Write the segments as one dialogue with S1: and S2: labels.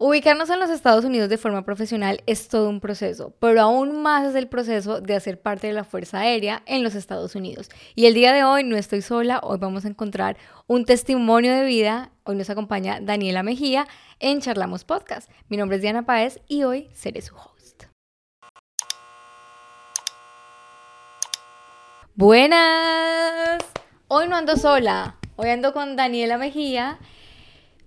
S1: Ubicarnos en los Estados Unidos de forma profesional es todo un proceso, pero aún más es el proceso de hacer parte de la Fuerza Aérea en los Estados Unidos. Y el día de hoy no estoy sola, hoy vamos a encontrar un testimonio de vida. Hoy nos acompaña Daniela Mejía en Charlamos Podcast. Mi nombre es Diana Páez y hoy seré su host. Buenas. Hoy no ando sola, hoy ando con Daniela Mejía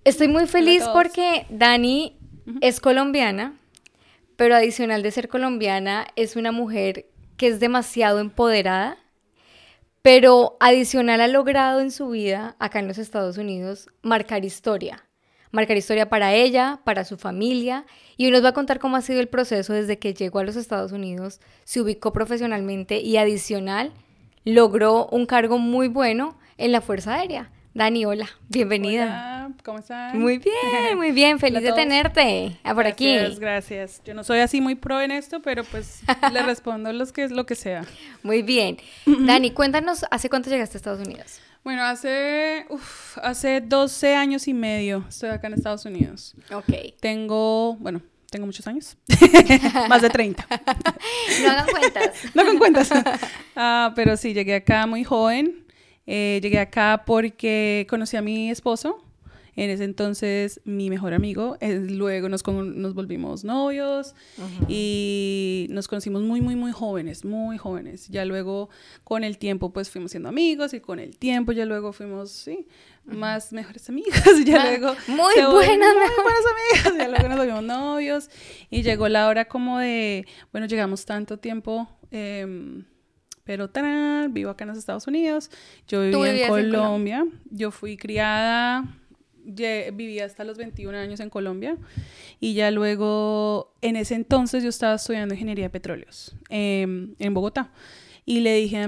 S1: Estoy muy feliz porque Dani es colombiana, pero adicional de ser colombiana, es una mujer que es demasiado empoderada, pero adicional ha logrado en su vida, acá en los Estados Unidos, marcar historia. Marcar historia para ella, para su familia, y hoy nos va a contar cómo ha sido el proceso desde que llegó a los Estados Unidos, se ubicó profesionalmente y adicional logró un cargo muy bueno en la Fuerza Aérea. Dani, hola, bienvenida.
S2: Hola, ¿cómo estás?
S1: Muy bien, muy bien, feliz de tenerte ah, por aquí.
S2: Gracias, gracias. Yo no soy así muy pro en esto, pero pues le respondo los que, lo que sea.
S1: Muy bien. Dani, cuéntanos, ¿hace cuánto llegaste a Estados Unidos?
S2: Bueno, hace, hace 12 años y medio estoy acá en Estados Unidos.
S1: Ok.
S2: Tengo, bueno, tengo muchos años, más de 30.
S1: no hagan cuentas.
S2: no hagan cuentas. Ah, pero sí, llegué acá muy joven. Eh, llegué acá porque conocí a mi esposo. En ese entonces, mi mejor amigo. Eh, luego nos, nos volvimos novios y nos conocimos muy, muy, muy jóvenes, muy jóvenes. Ya luego, con el tiempo, pues fuimos siendo amigos y con el tiempo ya luego fuimos, sí, más mejores amigas. ya luego...
S1: Muy buenas,
S2: muy buenas amigas. Ya luego nos volvimos novios y llegó la hora como de, bueno, llegamos tanto tiempo... Eh, pero tarán, vivo acá en los Estados Unidos. Yo viví en Colombia. Yo fui criada, viví hasta los 21 años en Colombia. Y ya luego, en ese entonces, yo estaba estudiando ingeniería de petróleos em, en Bogotá. Y le dije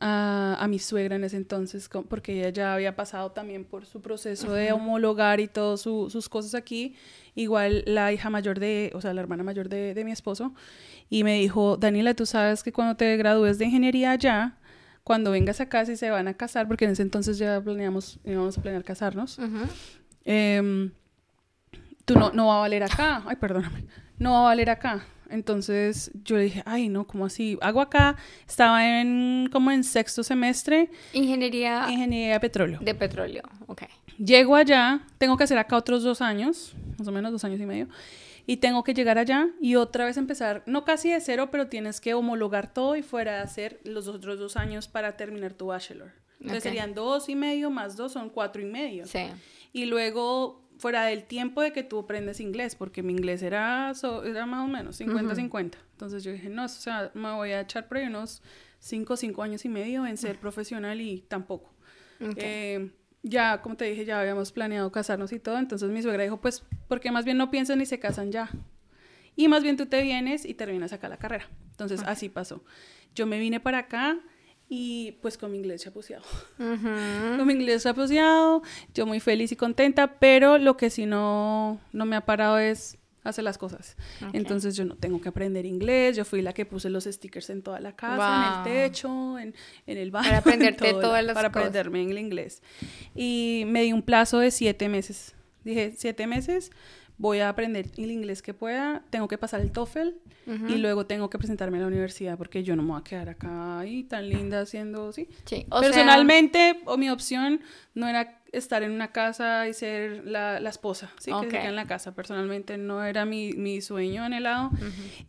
S2: a, a, mi suegra en ese entonces, porque ella ya había pasado también por su proceso de homologar y todas sus cosas aquí, igual la hija mayor de, o sea, la hermana mayor de, de mi esposo, y me dijo, Daniela, tú sabes que cuando te gradúes de ingeniería ya, cuando vengas a casa y se van a casar, porque en ese entonces ya planeamos, íbamos a planear casarnos, em, tú no, no va a valer acá, ay, perdóname, no va a valer acá entonces yo dije, ay, no, ¿cómo así? Hago acá, estaba en como en sexto semestre.
S1: Ingeniería.
S2: Ingeniería de petróleo.
S1: De petróleo, ok.
S2: Llego allá, tengo que hacer acá otros dos años, más o menos dos años y medio, y tengo que llegar allá y otra vez empezar, no casi de cero, pero tienes que homologar todo y fuera de hacer los otros dos años para terminar tu bachelor. Entonces serían dos y medio más dos son cuatro y medio.
S1: Sí.
S2: Y luego fuera del tiempo de que tú aprendes inglés, porque mi inglés era, era más o menos 50-50. Entonces yo dije, no, o sea, me voy a echar por ahí unos 5, 5 años y medio en ser profesional y tampoco. Eh, ya, como te dije, ya habíamos planeado casarnos y todo, entonces mi suegra dijo, pues, porque más bien no piensan ni se casan ya. Y más bien tú te vienes y terminas acá la carrera. Entonces, así pasó. Yo me vine para acá, y pues con mi inglés chapuceado. Con mi inglés chapuceado, yo muy feliz y contenta, pero lo que sí no, no me ha parado es hacer las cosas. Entonces yo no tengo que aprender inglés, yo fui la que puse los stickers en toda la casa, en el techo, en, en el baño.
S1: Para aprenderte todas las
S2: Para aprenderme en el inglés. Y me di un plazo de siete meses. Dije, siete meses, voy a aprender el inglés que pueda, tengo que pasar el TOEFL y luego tengo que presentarme a la universidad porque yo no me voy a quedar acá y tan linda haciendo, sí.
S1: sí
S2: Personalmente, o mi opción no era estar en una casa y ser la, la esposa, ¿sí? Que se queda en la casa. Personalmente no era mi, mi sueño anhelado.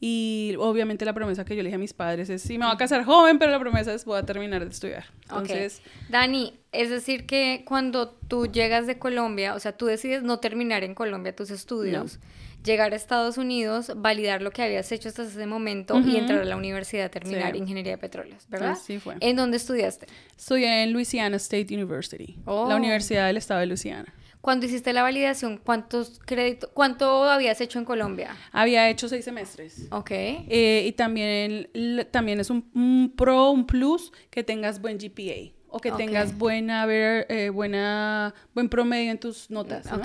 S2: Y obviamente la promesa que yo le dije a mis padres es, sí, me voy a casar joven, pero la promesa es voy a terminar de estudiar. Entonces...
S1: Dani, es decir que cuando tú llegas de Colombia, o sea, tú decides no terminar en Colombia tus estudios, llegar a Estados Unidos, validar lo que habías hecho hasta ese momento y entrar a la universidad a terminar ingeniería de petróleos, ¿verdad?
S2: Así fue.
S1: ¿En dónde estudiaste?
S2: Estudié en Louisiana State University, la oh. Universidad del Estado de Louisiana.
S1: Cuando hiciste la validación, ¿cuántos créditos, cuánto habías hecho en Colombia?
S2: Había hecho seis semestres.
S1: Ok.
S2: Eh, y también, también es un, un, pro, un plus que tengas buen GPA o que tengas buena, ver, eh, buena, buen promedio en tus notas, ¿no?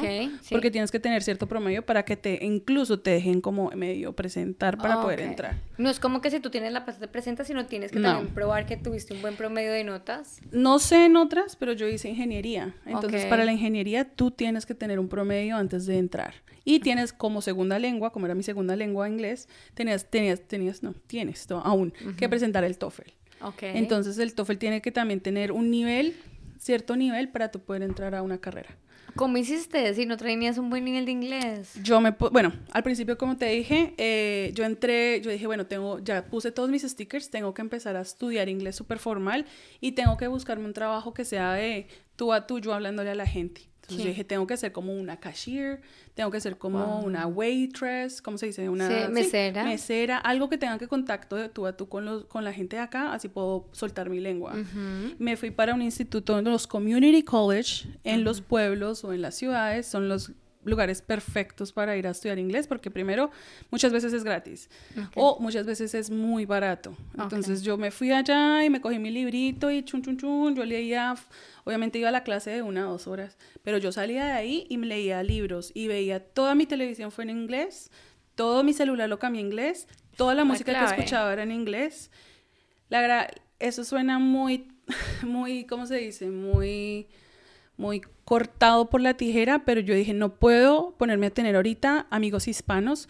S2: Porque tienes que tener cierto promedio para que te, incluso te dejen como medio presentar para poder entrar.
S1: No es como que si tú tienes la parte de presenta, sino tienes que también probar que tuviste un buen promedio de notas.
S2: No sé en otras, pero yo hice ingeniería. Entonces, para la ingeniería tú tienes que tener un promedio antes de entrar. Y tienes como segunda lengua, como era mi segunda lengua inglés, tenías, tenías, tenías, no, tienes aún que presentar el TOEFL. Okay. Entonces el TOEFL tiene que también tener un nivel, cierto nivel para tú poder entrar a una carrera.
S1: ¿Cómo hiciste si no tenías un buen nivel de inglés?
S2: Yo me, bueno, al principio como te dije, eh, yo entré, yo dije, bueno, tengo, ya puse todos mis stickers, tengo que empezar a estudiar inglés súper formal y tengo que buscarme un trabajo que sea de tú a tú, yo hablándole a la gente. Entonces yo dije, tengo que ser como una cashier, tengo que ser como una waitress, ¿cómo se dice? Una
S1: mesera.
S2: mesera, algo que tenga que contacto de tú a tú con, los, con la gente de acá, así puedo soltar mi lengua. Me fui para un instituto, los community college, en los pueblos o en las ciudades, son los lugares perfectos para ir a estudiar inglés porque primero muchas veces es gratis o muchas veces es muy barato. Entonces yo me fui allá y me cogí mi librito y chun chun chun, yo leía, obviamente iba a la clase de una o dos horas, pero yo salía de ahí y me leía libros y veía toda mi televisión fue en inglés, todo mi celular lo cambié en inglés, toda la música que escuchaba era en inglés. La eso suena muy, muy, ¿cómo se dice? Muy muy cortado por la tijera, pero yo dije, no puedo ponerme a tener ahorita amigos hispanos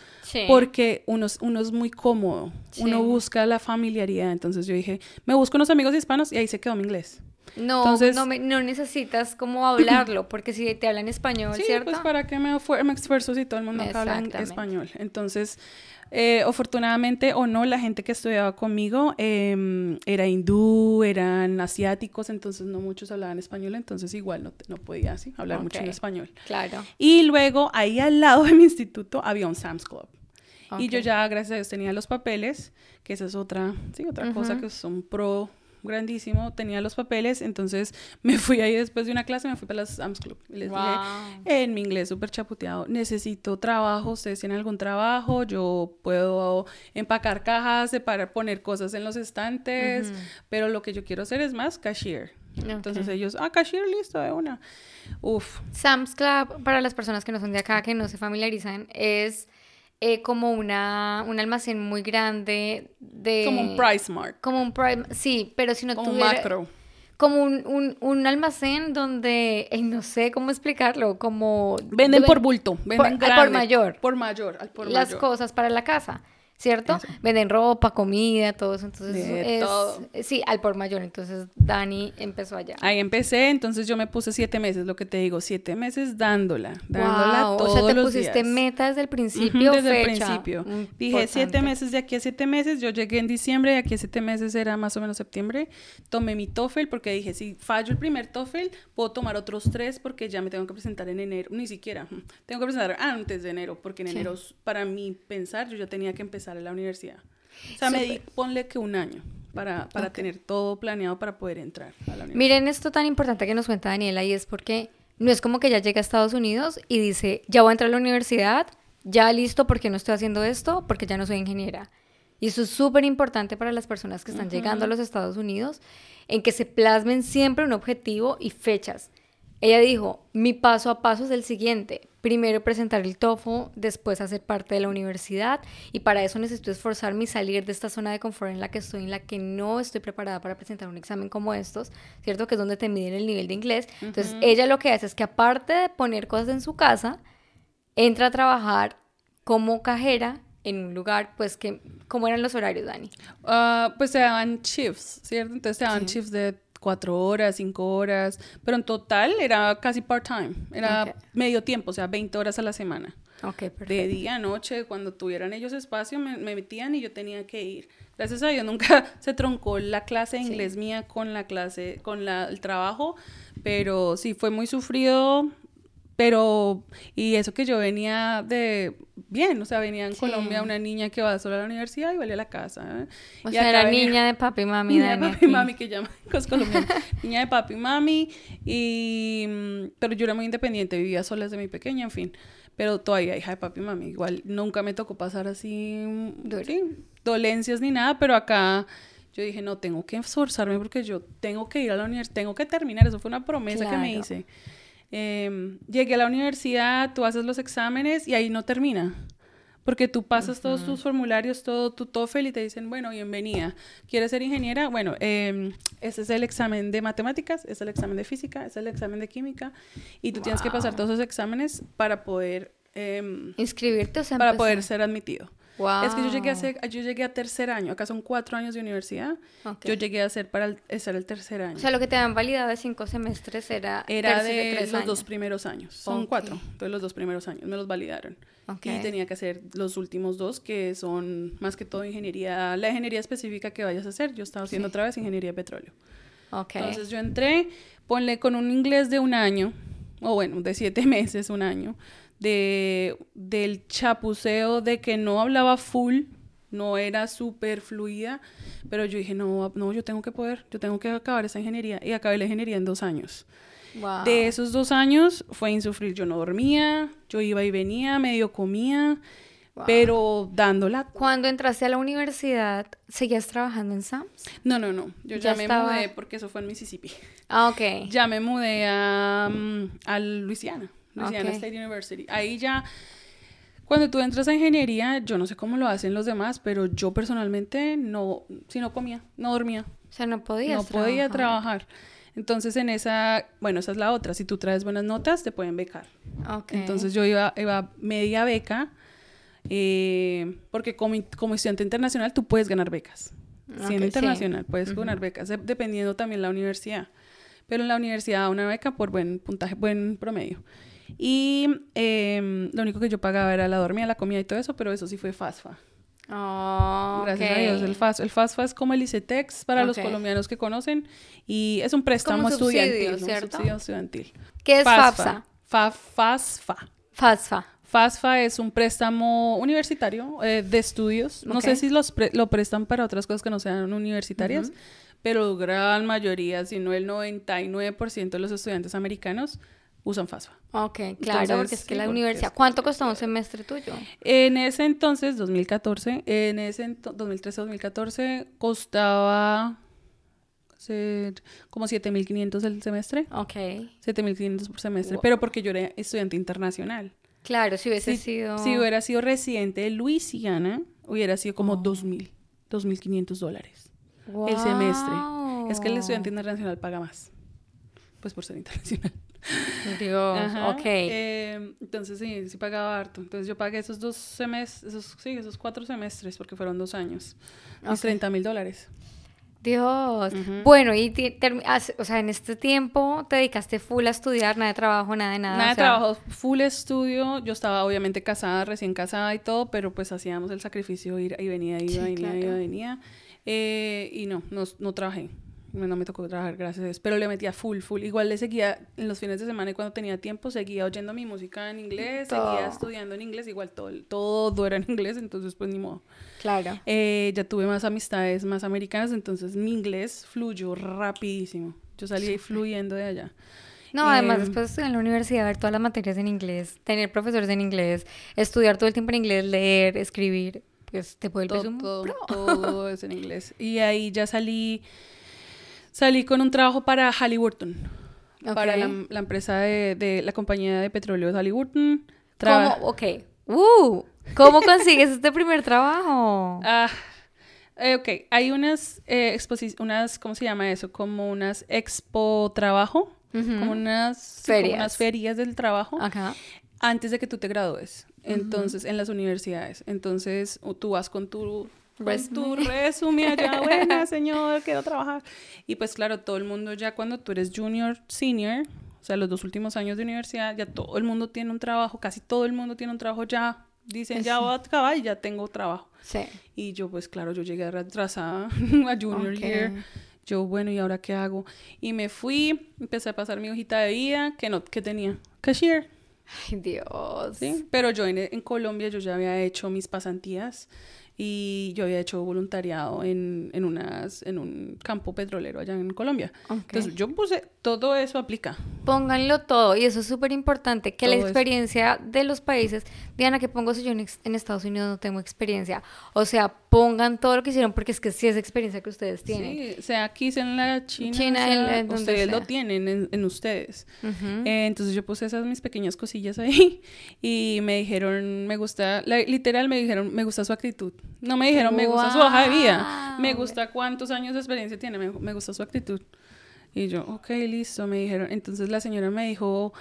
S2: porque uno, uno, es muy cómodo, uno busca la familiaridad, entonces yo dije, me busco unos amigos hispanos y ahí se quedó mi inglés.
S1: No, Entonces, no, no, necesitas como hablarlo, porque si te hablan español, sí,
S2: pues para qué me, me esfuerzo si todo el mundo habla español. Entonces, eh, afortunadamente o no, la gente que estudiaba conmigo em, era hindú, eran asiáticos, entonces no muchos hablaban español, entonces igual no, no podía así, hablar mucho en español.
S1: Claro.
S2: Y luego ahí al lado de mi instituto había un Sam's Club. Y yo ya, gracias a Dios, tenía los papeles, que esa es otra, sí, otra cosa que son pro grandísimo, tenía los papeles, entonces me fui ahí después de una clase, me fui para las Sam's Club. Y les dije, en mi inglés súper chaputeado, necesito trabajo, ustedes tienen algún trabajo, yo puedo empacar cajas, para poner cosas en los estantes, pero lo que yo quiero hacer es más cashier. Entonces ellos, ah, cashier, listo, de una. Uf.
S1: Sam's Club, para las personas que no son de acá, que no se familiarizan, es eh, como una, un almacén muy grande de...
S2: Como un Price Mart.
S1: Como un Price... Sí, pero si no
S2: como tuviera... un macro.
S1: Como un, un, un almacén donde, no sé cómo explicarlo, como...
S2: Venden por bulto, venden
S1: por, por mayor.
S2: Por mayor, al por
S1: Las cosas para la casa. ¿Cierto? Venden ropa, comida, todo eso. Entonces, es, todo. sí, al por mayor. Entonces, Dani empezó allá.
S2: Ahí empecé, entonces yo me puse siete meses, lo que te digo, siete meses dándola, dándola wow. todos O sea, te pusiste
S1: meta desde el principio,
S2: Desde el principio. Dije siete meses, de aquí a siete meses, yo llegué en diciembre, de aquí a siete meses era más o menos septiembre, tomé mi TOEFL porque dije, si fallo el primer TOEFL, puedo tomar otros tres porque ya me tengo que presentar en enero, ni siquiera, tengo que presentar antes de enero, porque en enero, para mí pensar, yo ya tenía que empezar la universidad. O sea, me di, ponle que un año para, para tener todo planeado para poder entrar a la universidad.
S1: Miren esto tan importante que nos cuenta Daniela y es porque no es como que ya llega a Estados Unidos y dice, ya voy a entrar a la universidad, ya listo porque no estoy haciendo esto, porque ya no soy ingeniera. Y eso es súper importante para las personas que están llegando a los Estados Unidos, en que se plasmen siempre un objetivo y fechas. Ella dijo, mi paso a paso es el siguiente. Primero presentar el TOEFL, después hacer parte de la universidad y para eso necesito esforzarme y salir de esta zona de confort en la que estoy, en la que no estoy preparada para presentar un examen como estos, ¿cierto? Que es donde te miden el nivel de inglés. Entonces, ella lo que hace es que aparte de poner cosas en su casa, entra a trabajar como cajera en un lugar, pues que, ¿cómo eran los horarios, Dani?
S2: Ah, pues se daban shifts, ¿cierto? Entonces se daban shifts de cuatro horas, cinco horas, pero en total era casi part-time, era medio tiempo, o sea, 20 horas a la semana.
S1: Okay,
S2: de día a noche, cuando tuvieran ellos espacio, me, metían y yo tenía que ir. Gracias a Dios nunca se troncó la clase de inglés mía con la clase, con la, el trabajo, pero sí fue muy sufrido pero, y eso que yo venía de bien, o sea, venía en Colombia una niña que va sola a la universidad y vale a la casa. ¿eh?
S1: O sea, era niña de papi y mami.
S2: Niña de papi y mami, que llaman cosas colombianas. niña de papi y mami, y, mm, pero yo era muy independiente, vivía sola desde muy pequeña, en fin. Pero todavía hija de papi y mami. Igual nunca me tocó pasar así, dolencias ni nada, pero acá yo dije, no, tengo que esforzarme porque yo tengo que ir a la universidad, tengo que terminar. Eso fue una promesa que me hice. Em, llegué a la universidad, tú haces los exámenes y ahí no termina. Porque tú pasas todos tus formularios, todo tu TOEFL y te dicen, bueno, bienvenida. ¿Quieres ser ingeniera? Bueno, eh, ese es el examen de matemáticas, es el examen de física, es el examen de química. Y tú tienes que pasar todos esos exámenes para poder em,
S1: inscribirte, o sea,
S2: para poder ser admitido. Es que yo llegué a ser, yo llegué a tercer año, acá son cuatro años de universidad, yo llegué a ser para el, estar el tercer año.
S1: O sea, lo que te habían validado de cinco semestres era...
S2: Era de, los dos primeros años, son cuatro, entonces los dos primeros años me los validaron. Y tenía que hacer los últimos dos, que son más que todo ingeniería, la ingeniería específica que vayas a hacer, yo estaba haciendo otra vez ingeniería de petróleo. Entonces yo entré, ponle con un inglés de un año, o bueno, de siete meses, un año, de, del chapuceo de que no hablaba full, no era súper fluida, pero yo dije, no, no, yo tengo que poder, yo tengo que acabar esa ingeniería. Y acabé la ingeniería en dos años. De esos dos años fue insufrir. Yo no dormía, yo iba y venía, medio comía, pero dándola.
S1: Cuando entraste a la universidad, ¿seguías trabajando en SAMS?
S2: No, no, no. Yo ya, me mudé porque eso fue en Mississippi.
S1: Ah, ok.
S2: Ya me mudé a, mm, a Luisiana. Louisiana State University. Ahí ya, cuando tú entras a ingeniería, yo no sé cómo lo hacen los demás, pero yo personalmente no, si no comía, no dormía.
S1: O sea, no podía
S2: No podía trabajar. Entonces, en esa, bueno, esa es la otra. Si tú traes buenas notas, te pueden becar. Okay. Entonces, yo iba, iba media beca, eh, porque como, como, estudiante internacional, tú puedes ganar becas. Siendo internacional, puedes ganar becas, dependiendo también la universidad. Pero en la universidad, una beca por buen puntaje, buen promedio. Y em, lo único que yo pagaba era la dormida, la comida y todo eso, pero eso sí fue FASFA.
S1: Oh,
S2: Gracias a Dios. El, FAS, el FASFA es como el ICETEX para los colombianos que conocen y es un préstamo estudiantil. ¿cierto? Un estudiantil.
S1: ¿Qué es FAFSA?
S2: FASFA.
S1: FASFA.
S2: FASFA es un préstamo universitario eh, de estudios. No sé si los lo prestan para otras cosas que no sean universitarias, pero gran mayoría, si no el 99% de los estudiantes americanos usan FASFA.
S1: Ok, claro, porque es que la universidad... ¿Cuánto costó un semestre tuyo?
S2: En ese entonces, 2014, en ese 2013-2014, costaba ser como 7.500 el semestre.
S1: Ok.
S2: 7.500 por semestre, pero porque yo era estudiante internacional.
S1: Claro, si hubiese sido...
S2: Si hubiera sido residente de Luisiana, hubiera sido como 2.000, 2.500 dólares el semestre. Es que el estudiante internacional paga más, pues por ser internacional.
S1: Dios, ok.
S2: Em, entonces sí, sí pagaba harto. Entonces yo pagué esos dos semestres, esos, sí, esos cuatro semestres, porque fueron dos años. Mis 30 mil dólares.
S1: Dios. Bueno, y o sea, en este tiempo te dedicaste full a estudiar, nada de trabajo, nada de nada.
S2: Nada de trabajo, full estudio. Yo estaba obviamente casada, recién casada y todo, pero pues hacíamos el sacrificio, ir y venía, iba, venía, iba, venía. Eh, y no, no, no trabajé no me tocó trabajar, gracias a Dios, pero le metía full, full. Igual le seguía en los fines de semana y cuando tenía tiempo, seguía oyendo mi música en inglés, seguía estudiando en inglés, igual todo, todo era en inglés, entonces pues ni modo.
S1: Claro.
S2: Eh, ya tuve más amistades más americanas, entonces mi inglés fluyó rapidísimo. Yo salí fluyendo de allá.
S1: No, además em, después estudiar en la universidad, ver todas las materias en inglés, tener profesores en inglés, estudiar todo el tiempo en inglés, leer, escribir, pues te vuelves
S2: todo,
S1: un
S2: todo, todo es en inglés. Y ahí ya salí Salí con un trabajo para Halliburton, para la, empresa de, la compañía de petróleo de Halliburton.
S1: ¿Cómo? Ok. Uh, ¿Cómo consigues este primer trabajo?
S2: Ah, eh, ok, hay unas eh, unas, ¿cómo se llama eso? Como unas expo trabajo, como unas ferias. unas ferias del trabajo, antes de que tú te gradúes. Entonces, en las universidades. Entonces, tú vas con tu pues tu resumen allá, buena señor, quiero trabajar. Y pues claro, todo el mundo ya cuando tú eres junior, senior, o sea, los dos últimos años de universidad, ya todo el mundo tiene un trabajo, casi todo el mundo tiene un trabajo ya. Dicen, ya voy a acabar y ya tengo trabajo.
S1: Sí.
S2: Y yo pues claro, yo llegué atrasada a junior year. Yo, bueno, ¿y ahora qué hago? Y me fui, empecé a pasar mi hojita de vida, que no, que tenía cashier.
S1: Ay, Dios.
S2: Sí, pero yo en, en Colombia yo ya había hecho mis pasantías y yo había hecho voluntariado en, en, unas, en un campo petrolero allá en Colombia. Entonces yo puse, todo eso aplica.
S1: Pónganlo todo y eso es súper importante, que la experiencia de los países, Diana, que pongo si yo en, Estados Unidos no tengo experiencia, o sea, pongan todo lo que hicieron porque es que sí es experiencia que ustedes tienen.
S2: Sí, sea aquí, sea en la China, China en, ustedes lo tienen en, ustedes. Eh, entonces yo puse esas mis pequeñas cosillas ahí y me dijeron, me gusta, literal me dijeron, me gusta su actitud. No me dijeron, me gusta su hoja de vida. Me gusta cuántos años de experiencia tiene, me, gusta su actitud. Y yo, ok, listo, me dijeron. Entonces la señora me dijo,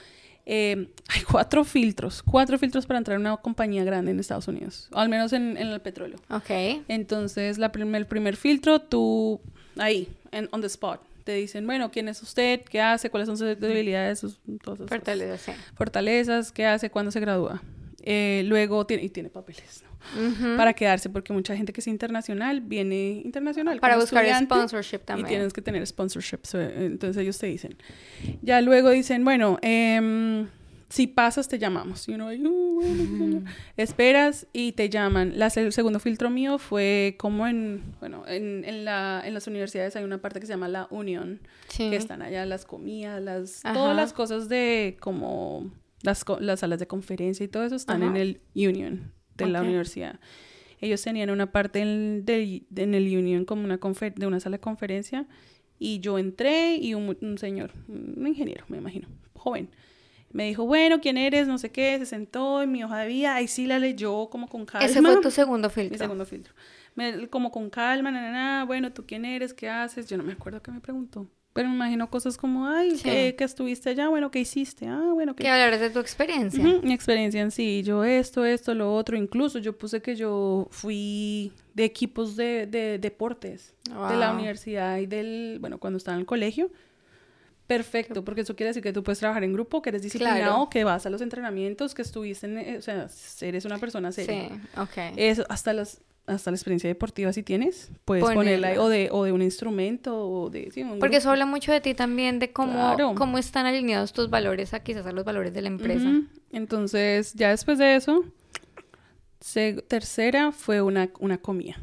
S2: Eh, hay cuatro filtros, cuatro filtros para entrar a una compañía grande en Estados Unidos, al menos en, el petróleo.
S1: Ok.
S2: Entonces, la el primer filtro, tú ahí, en, on the spot, te dicen, bueno, ¿quién es usted? ¿Qué hace? ¿Cuáles son sus debilidades? Sus,
S1: Fortalezas,
S2: Fortalezas, ¿qué hace? ¿Cuándo se gradúa? Eh, luego tiene, y tiene papeles, Para quedarse, porque mucha gente que es internacional viene internacional.
S1: Para buscar sponsorship también.
S2: Y tienes que tener sponsorship. entonces ellos te dicen. Ya luego dicen, bueno, eh, si pasas te llamamos. Y uno, uh, esperas y te llaman. La, el segundo filtro mío fue como en, bueno, en, en, la, en las universidades hay una parte que se llama la Union, que están allá las comidas, las, todas las cosas de como las, las salas de conferencia y todo eso están en el Union de la universidad. Ellos tenían una parte en, en el Union como una de una sala de conferencia y yo entré y un, un señor, un ingeniero, me imagino, joven, me dijo, bueno, ¿quién eres? No sé qué, se sentó en mi hoja de vida, ahí sí la leyó como con calma.
S1: Ese fue tu segundo filtro.
S2: Mi segundo filtro. Me, como con calma, nada, bueno, ¿tú quién eres? ¿Qué haces? Yo no me acuerdo qué me preguntó. Pero me imagino cosas como, ay, ¿qué, estuviste allá? Bueno, ¿qué hiciste? Ah, bueno, ¿qué?
S1: Que hablar de tu experiencia.
S2: mi experiencia en sí, yo esto, esto, lo otro. Incluso yo puse que yo fui de equipos de, de deportes de la universidad y del, bueno, cuando estaba en el colegio perfecto, porque eso quiere decir que tú puedes trabajar en grupo, que eres disciplinado, que vas a los entrenamientos, que estuviste en, eh, o sea, eres una persona seria.
S1: Sí, ok.
S2: Eso, hasta las hasta la experiencia deportiva si tienes, puedes ponerla, o de, o de un instrumento o de... Sí,
S1: Porque eso habla mucho de ti también, de cómo, cómo están alineados tus valores a quizás a los valores de la empresa.
S2: Entonces, ya después de eso, tercera fue una, una comida.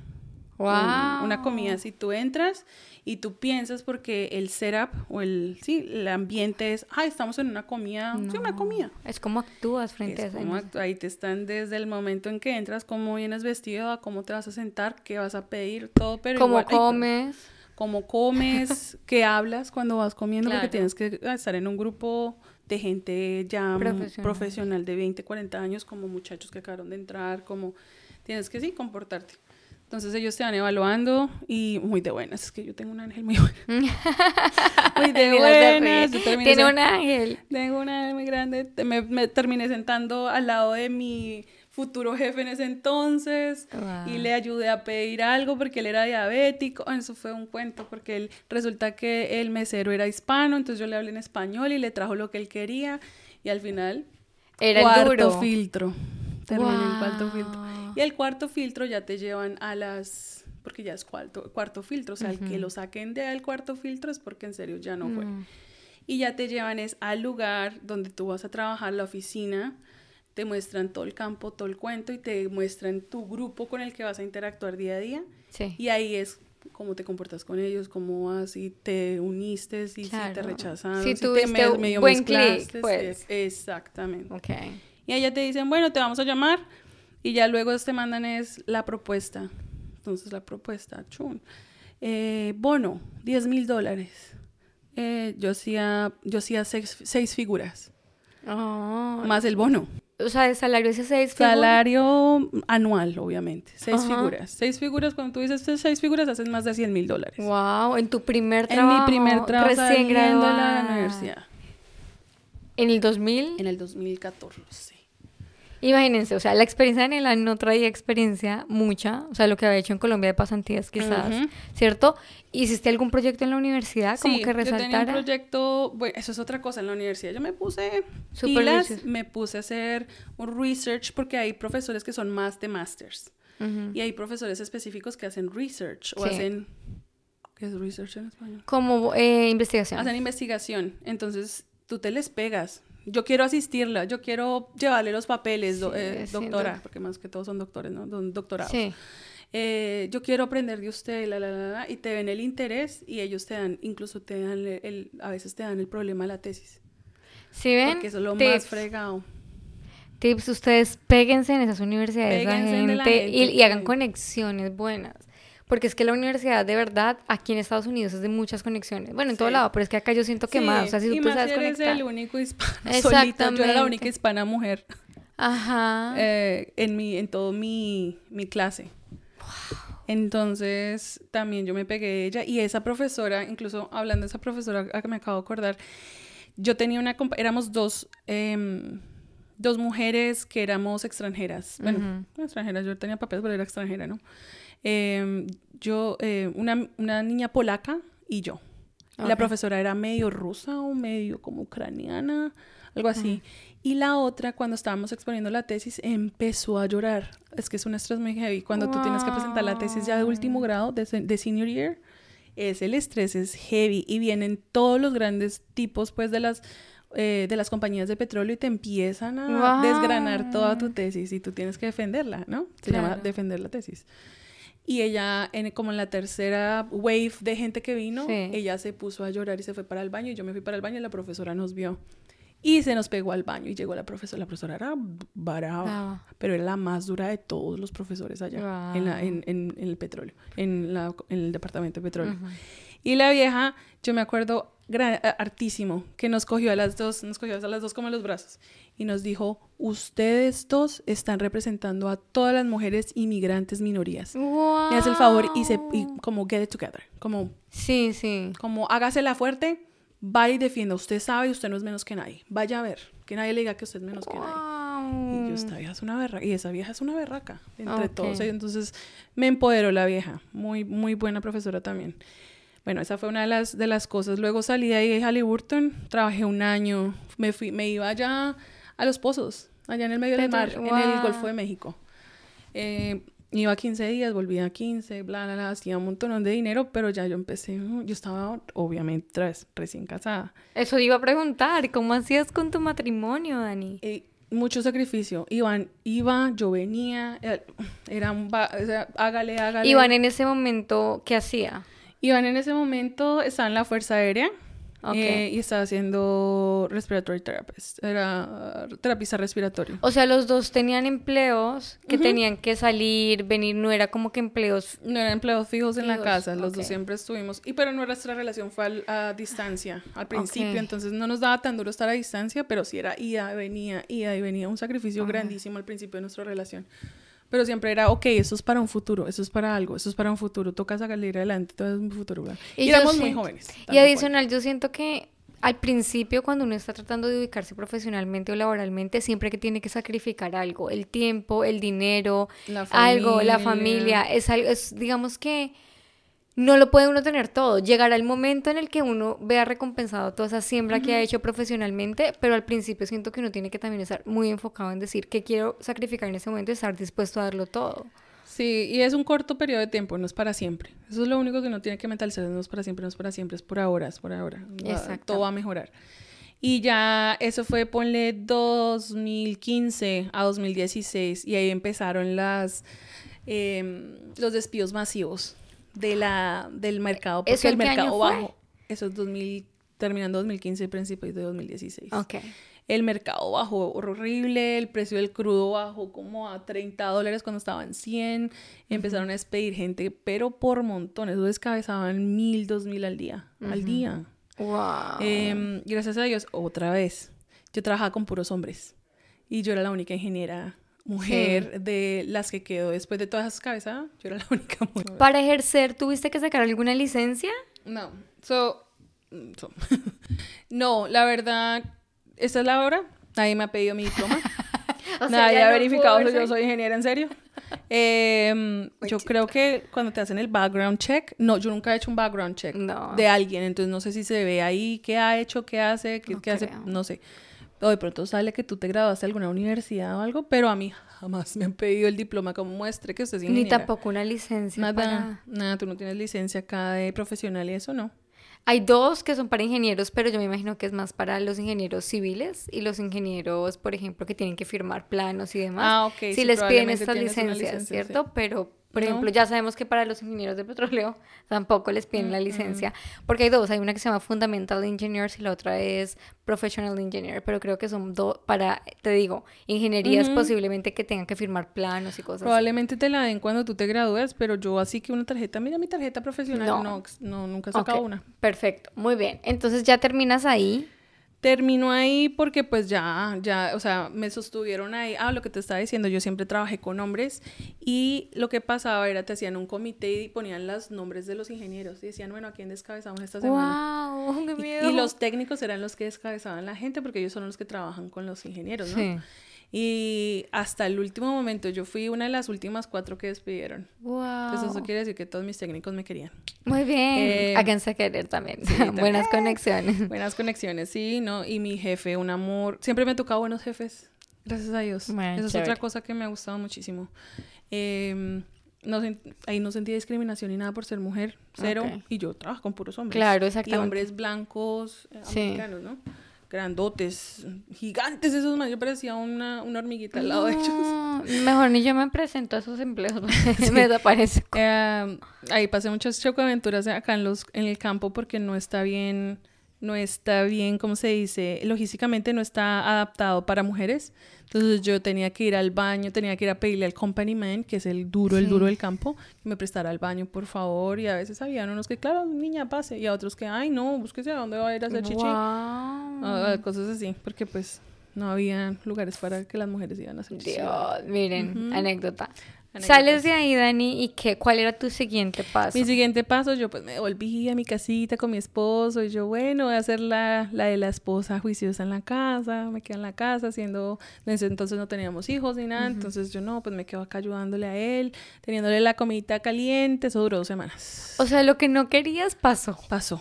S1: Wow.
S2: una comida, si tú entras y tú piensas porque el setup o el, sí, el ambiente es, ay, estamos en una comida, sí, una comida.
S1: Es como actúas frente
S2: a
S1: como
S2: Ahí te están desde el momento en que entras, cómo vienes vestido, a cómo te vas a sentar, qué vas a pedir, todo, pero
S1: ¿Cómo comes?
S2: cómo comes, qué hablas cuando vas comiendo, porque tienes que estar en un grupo de gente ya profesional. profesional de 20, 40 años, como muchachos que acabaron de entrar, como tienes que sí comportarte. Entonces ellos te van evaluando y muy de buenas. Es que yo tengo un ángel muy bueno. muy de buenas.
S1: Tiene un ángel.
S2: Tengo un ángel muy grande. Me, terminé sentando al lado de mi futuro jefe en ese entonces y le ayudé a pedir algo porque él era diabético. Eso fue un cuento porque él resulta que el mesero era hispano, entonces yo le hablé en español y le trajo lo que él quería y al final
S1: era
S2: cuarto
S1: el duro.
S2: filtro. Terminé el cuarto filtro. Y el cuarto filtro ya te llevan a las, porque ya es cuarto, cuarto filtro, o sea, el que lo saquen del cuarto filtro es porque en serio ya no fue. Mm. Y ya te llevan es al lugar donde tú vas a trabajar, la oficina, te muestran todo el campo, todo el cuento y te muestran tu grupo con el que vas a interactuar día a día.
S1: Sí.
S2: Y ahí es cómo te comportas con ellos, cómo vas, si te uniste, si, te rechazaron,
S1: si, te medio buen clic, pues.
S2: exactamente.
S1: Okay.
S2: Y ya te dicen, bueno, te vamos a llamar y ya luego te mandan es la propuesta. Entonces la propuesta, chun. Eh, bono, 10 mil dólares. Eh, yo hacía, yo hacía seis, figuras.
S1: Oh.
S2: Más el bono.
S1: O sea, el salario es seis
S2: figuras. Salario anual, obviamente. Seis figuras. Seis figuras, cuando tú dices seis figuras, haces más de 100 mil dólares.
S1: Wow, en tu primer trabajo.
S2: En mi primer trabajo. Recién graduada. la universidad.
S1: ¿En el 2000?
S2: En el 2014.
S1: Imagínense, o sea, la experiencia de Nela no traía experiencia mucha, o sea, lo que había hecho en Colombia de pasantías quizás, ¿cierto? ¿Hiciste algún proyecto en la universidad como que resaltara?
S2: yo tenía un proyecto, bueno, eso es otra cosa en la universidad. Yo me puse pilas, me puse a hacer un research porque hay profesores que son más de masters y hay profesores específicos que hacen research o hacen ¿Qué es research en español?
S1: Como eh, investigación.
S2: Hacen investigación. Entonces, tú te les pegas yo quiero asistirla, yo quiero llevarle los papeles, eh, doctora, porque más que todos son doctores, ¿no? Doctorados. Sí. Eh, yo quiero aprender de usted, la, la, la, y te ven el interés y ellos te dan, incluso te dan el, a veces te dan el problema de la tesis.
S1: ¿Sí ven?
S2: Porque eso es lo más fregado.
S1: Tips, ustedes péguense en esas universidades gente, y, y, hagan conexiones buenas. Porque es que la universidad, de verdad, aquí en Estados Unidos es de muchas conexiones. Bueno, en todo lado, pero es que acá yo siento que más. O sea, si
S2: y tú más eres el único hispano solita. Yo era la única hispana mujer.
S1: Ajá.
S2: Eh, en, mi, en todo mi, mi clase. Entonces, también yo me pegué de ella. Y esa profesora, incluso hablando de esa profesora, a que me acabo de acordar, yo tenía una, éramos dos, em, dos mujeres que éramos extranjeras. Bueno, extranjeras, yo tenía papeles, pero era extranjera, ¿no? Em, yo, eh, una, una, niña polaca y yo. La profesora era medio rusa o medio como ucraniana, algo así. Y la otra, cuando estábamos exponiendo la tesis, empezó a llorar. Es que es un estrés muy heavy. Cuando tú tienes que presentar la tesis ya de último grado, de, de senior year, es el estrés es heavy y vienen todos los grandes tipos pues de las eh, de las compañías de petróleo y te empiezan a desgranar toda tu tesis y tú tienes que defenderla, ¿no? Se llama defender la tesis. Y ella, en, como en la tercera wave de gente que vino, ella se puso a llorar y se fue para el baño y yo me fui para el baño y la profesora nos vio. Y se nos pegó al baño y llegó la profesora. La profesora era brava, pero era la más dura de todos los profesores allá en, en, en, el petróleo, en, la, en, el departamento de petróleo. Y la vieja, yo me acuerdo hartísimo, que nos cogió a las dos, nos cogió a las dos como los brazos y nos dijo, ustedes dos están representando a todas las mujeres inmigrantes minorías. Me hace el favor y, se, y como get it together, como...
S1: Sí, sí.
S2: Como hágasela fuerte vaya y defienda, usted sabe, usted no es menos que nadie. Vaya a ver, que nadie le diga que usted es menos que nadie. Y yo, esta vieja es una berraca, y esa vieja es una berraca, entre todos. Entonces me empoderó la vieja, muy, muy buena profesora también. Bueno, esa fue una de las, de las cosas. Luego salí de ahí de Halliburton, trabajé un año, me, fui, me iba allá a Los Pozos, allá en el medio del mar, en el Golfo de México. Eh, iba 15 días, volvía a 15, bla, bla, bla, hacía un montón de dinero, pero ya yo empecé, yo estaba obviamente recién casada.
S1: Eso iba a preguntar, ¿cómo hacías con tu matrimonio, Dani?
S2: Eh, mucho sacrificio. Iban, iba, yo venía, era un, hágale, hágale.
S1: Iván en ese momento, ¿qué hacía?
S2: Iván en ese momento estaba en la Fuerza Aérea. Eh, y estaba haciendo respiratory therapist, era terapista respiratorio.
S1: O sea, los dos tenían empleos que tenían que salir, venir, no era como que empleos...
S2: No eran empleos fijos, en la casa, los dos siempre estuvimos, y pero nuestra relación fue a, distancia al principio, entonces no nos daba tan duro estar a distancia, pero sí era ida, venía, ida y venía, un sacrificio grandísimo al principio de nuestra relación. Pero siempre era, ok, eso es para un futuro, eso es para algo, eso es para un futuro, toca salir adelante, todo es un futuro. Y, éramos muy jóvenes.
S1: Y adicional, yo siento que al principio, cuando uno está tratando de ubicarse profesionalmente o laboralmente, siempre que tiene que sacrificar algo, el tiempo, el dinero, algo, la familia, es algo, es, digamos que no lo puede uno tener todo. Llegará el momento en el que uno vea recompensado toda esa siembra que ha hecho profesionalmente, pero al principio siento que uno tiene que también estar muy enfocado en decir que quiero sacrificar en ese momento y estar dispuesto a darlo todo.
S2: Sí, y es un corto periodo de tiempo, no es para siempre. Eso es lo único que uno tiene que mentalizar, no es para siempre, no es para siempre, es por ahora, es por ahora. Exacto. Todo va a mejorar. Y ya eso fue, ponle 2015 a 2016, y ahí empezaron las, em, los despidos masivos de la, del mercado, porque el mercado bajo. Eso es 2000, terminando 2015, principios de 2016. Ok. El mercado bajó horrible, el precio del crudo bajó como a 30 dólares cuando estaba en 100. Empezaron a despedir gente, pero por montones. Eso descabezaban mil, dos mil al día. Al día. Wow. Em, gracias a Dios, otra vez. Yo trabajaba con puros hombres. Y yo era la única ingeniera mujer de las que quedó después de todas esas cabezas, yo era la única mujer.
S1: ¿Para ejercer tuviste que sacar alguna licencia?
S2: No. So, no, la verdad, esta es la hora. Nadie me ha pedido mi diploma. Nadie ha verificado que yo soy ingeniera en serio. Em, yo creo que cuando te hacen el background check, no, yo nunca he hecho un background check de alguien, entonces no sé si se ve ahí qué ha hecho, qué hace, qué, hace, no sé o de pronto sale que tú te graduaste de alguna universidad o algo, pero a mí jamás me han pedido el diploma como muestre que usted es ingeniera.
S1: Ni tampoco una licencia
S2: Nada, nada, tú no tienes licencia acá de profesional y eso no.
S1: Hay dos que son para ingenieros, pero yo me imagino que es más para los ingenieros civiles y los ingenieros, por ejemplo, que tienen que firmar planos y demás. Ah, ok. Si les piden estas licencias, ¿cierto? Pero por ejemplo, ya sabemos que para los ingenieros de petróleo tampoco les piden la licencia, porque hay dos, hay una que se llama Fundamental Engineers y la otra es Professional Engineer, pero creo que son dos para, te digo, ingenierías posiblemente que tengan que firmar planos y cosas
S2: Probablemente te la den cuando tú te gradúes, pero yo así que una tarjeta, mira mi tarjeta profesional, no, no, nunca he sacado una.
S1: Perfecto, muy bien. Entonces ya terminas ahí.
S2: Terminó ahí porque pues ya, ya, o sea, me sostuvieron ahí. Ah, lo que te estaba diciendo, yo siempre trabajé con hombres y lo que pasaba era te hacían un comité y ponían los nombres de los ingenieros y decían, bueno, ¿a quién descabezamos esta semana?
S1: ¡Wow! ¡Qué miedo!
S2: Y, los técnicos eran los que descabezaban la gente porque ellos son los que trabajan con los ingenieros, ¿no? Sí. Y hasta el último momento, yo fui una de las últimas cuatro que despidieron. Wow. Entonces eso quiere decir que todos mis técnicos me querían.
S1: Muy bien. Eh, a quien se querer también. buenas conexiones.
S2: Buenas conexiones, sí, ¿no? Y mi jefe, un amor. Siempre me ha tocado buenos jefes. Gracias a Dios. Esa es otra cosa que me ha gustado muchísimo. Em, no, ahí no sentí discriminación ni nada por ser mujer, cero. Y yo trabajo con puros hombres.
S1: Claro, exactamente.
S2: Y hombres blancos, eh, americanos, ¿no? Grandotes, gigantes esos más. Yo parecía una, una hormiguita al lado de ellos.
S1: Mejor ni yo me presento a esos empleos, me desaparece.
S2: Eh, ahí pasé muchas chocoaventuras acá en, los, en el campo porque no está bien no está bien, ¿cómo se dice? Logísticamente no está adaptado para mujeres. Entonces yo tenía que ir al baño, tenía que ir a pedirle al company man, que es el duro, el duro del campo, que me prestara al baño, por favor. Y a veces habían unos que, claro, niña, pase. Y a otros que, ay, no, búsquese a dónde va a ir a hacer chichi. Ah, cosas así, porque pues no había lugares para que las mujeres iban a hacer chichi.
S1: Dios, miren, anécdota. Sales de ahí, Dani, ¿y qué? ¿Cuál era tu siguiente paso?
S2: Mi siguiente paso, yo pues me volví a mi casita con mi esposo y yo, bueno, voy a hacer la, la de la esposa juiciosa en la casa, me quedo en la casa haciendo, en ese entonces no teníamos hijos ni nada, entonces yo no, pues me quedo acá ayudándole a él, teniéndole la comida caliente, eso duró dos semanas.
S1: O sea, lo que no querías pasó.
S2: Pasó.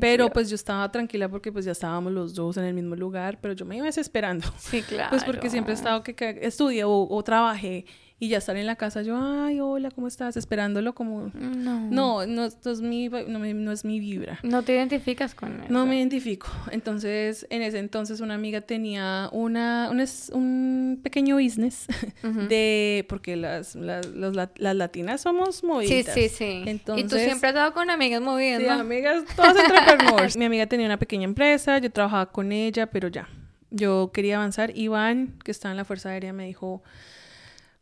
S2: pero pues yo estaba tranquila porque pues ya estábamos los dos en el mismo lugar, pero yo me iba desesperando.
S1: Sí, claro.
S2: Pues porque siempre he estado que, que estudié o, o trabajé y ya estar en la casa yo, ay, hola, ¿cómo estás? Esperándolo como... No, no, no, es, mi, no, es mi vibra.
S1: No te identificas con él.
S2: No me identifico. Entonces, en ese entonces una amiga tenía una, un, un pequeño business de... Porque las, las, las, latinas somos movidas.
S1: Sí, sí, sí. Entonces, y tú siempre has estado con amigas movidas,
S2: sí, amigas, todas entrepreneurs. mi amiga tenía una pequeña empresa, yo trabajaba con ella, pero ya. Yo quería avanzar. Iván, que está en la Fuerza Aérea, me dijo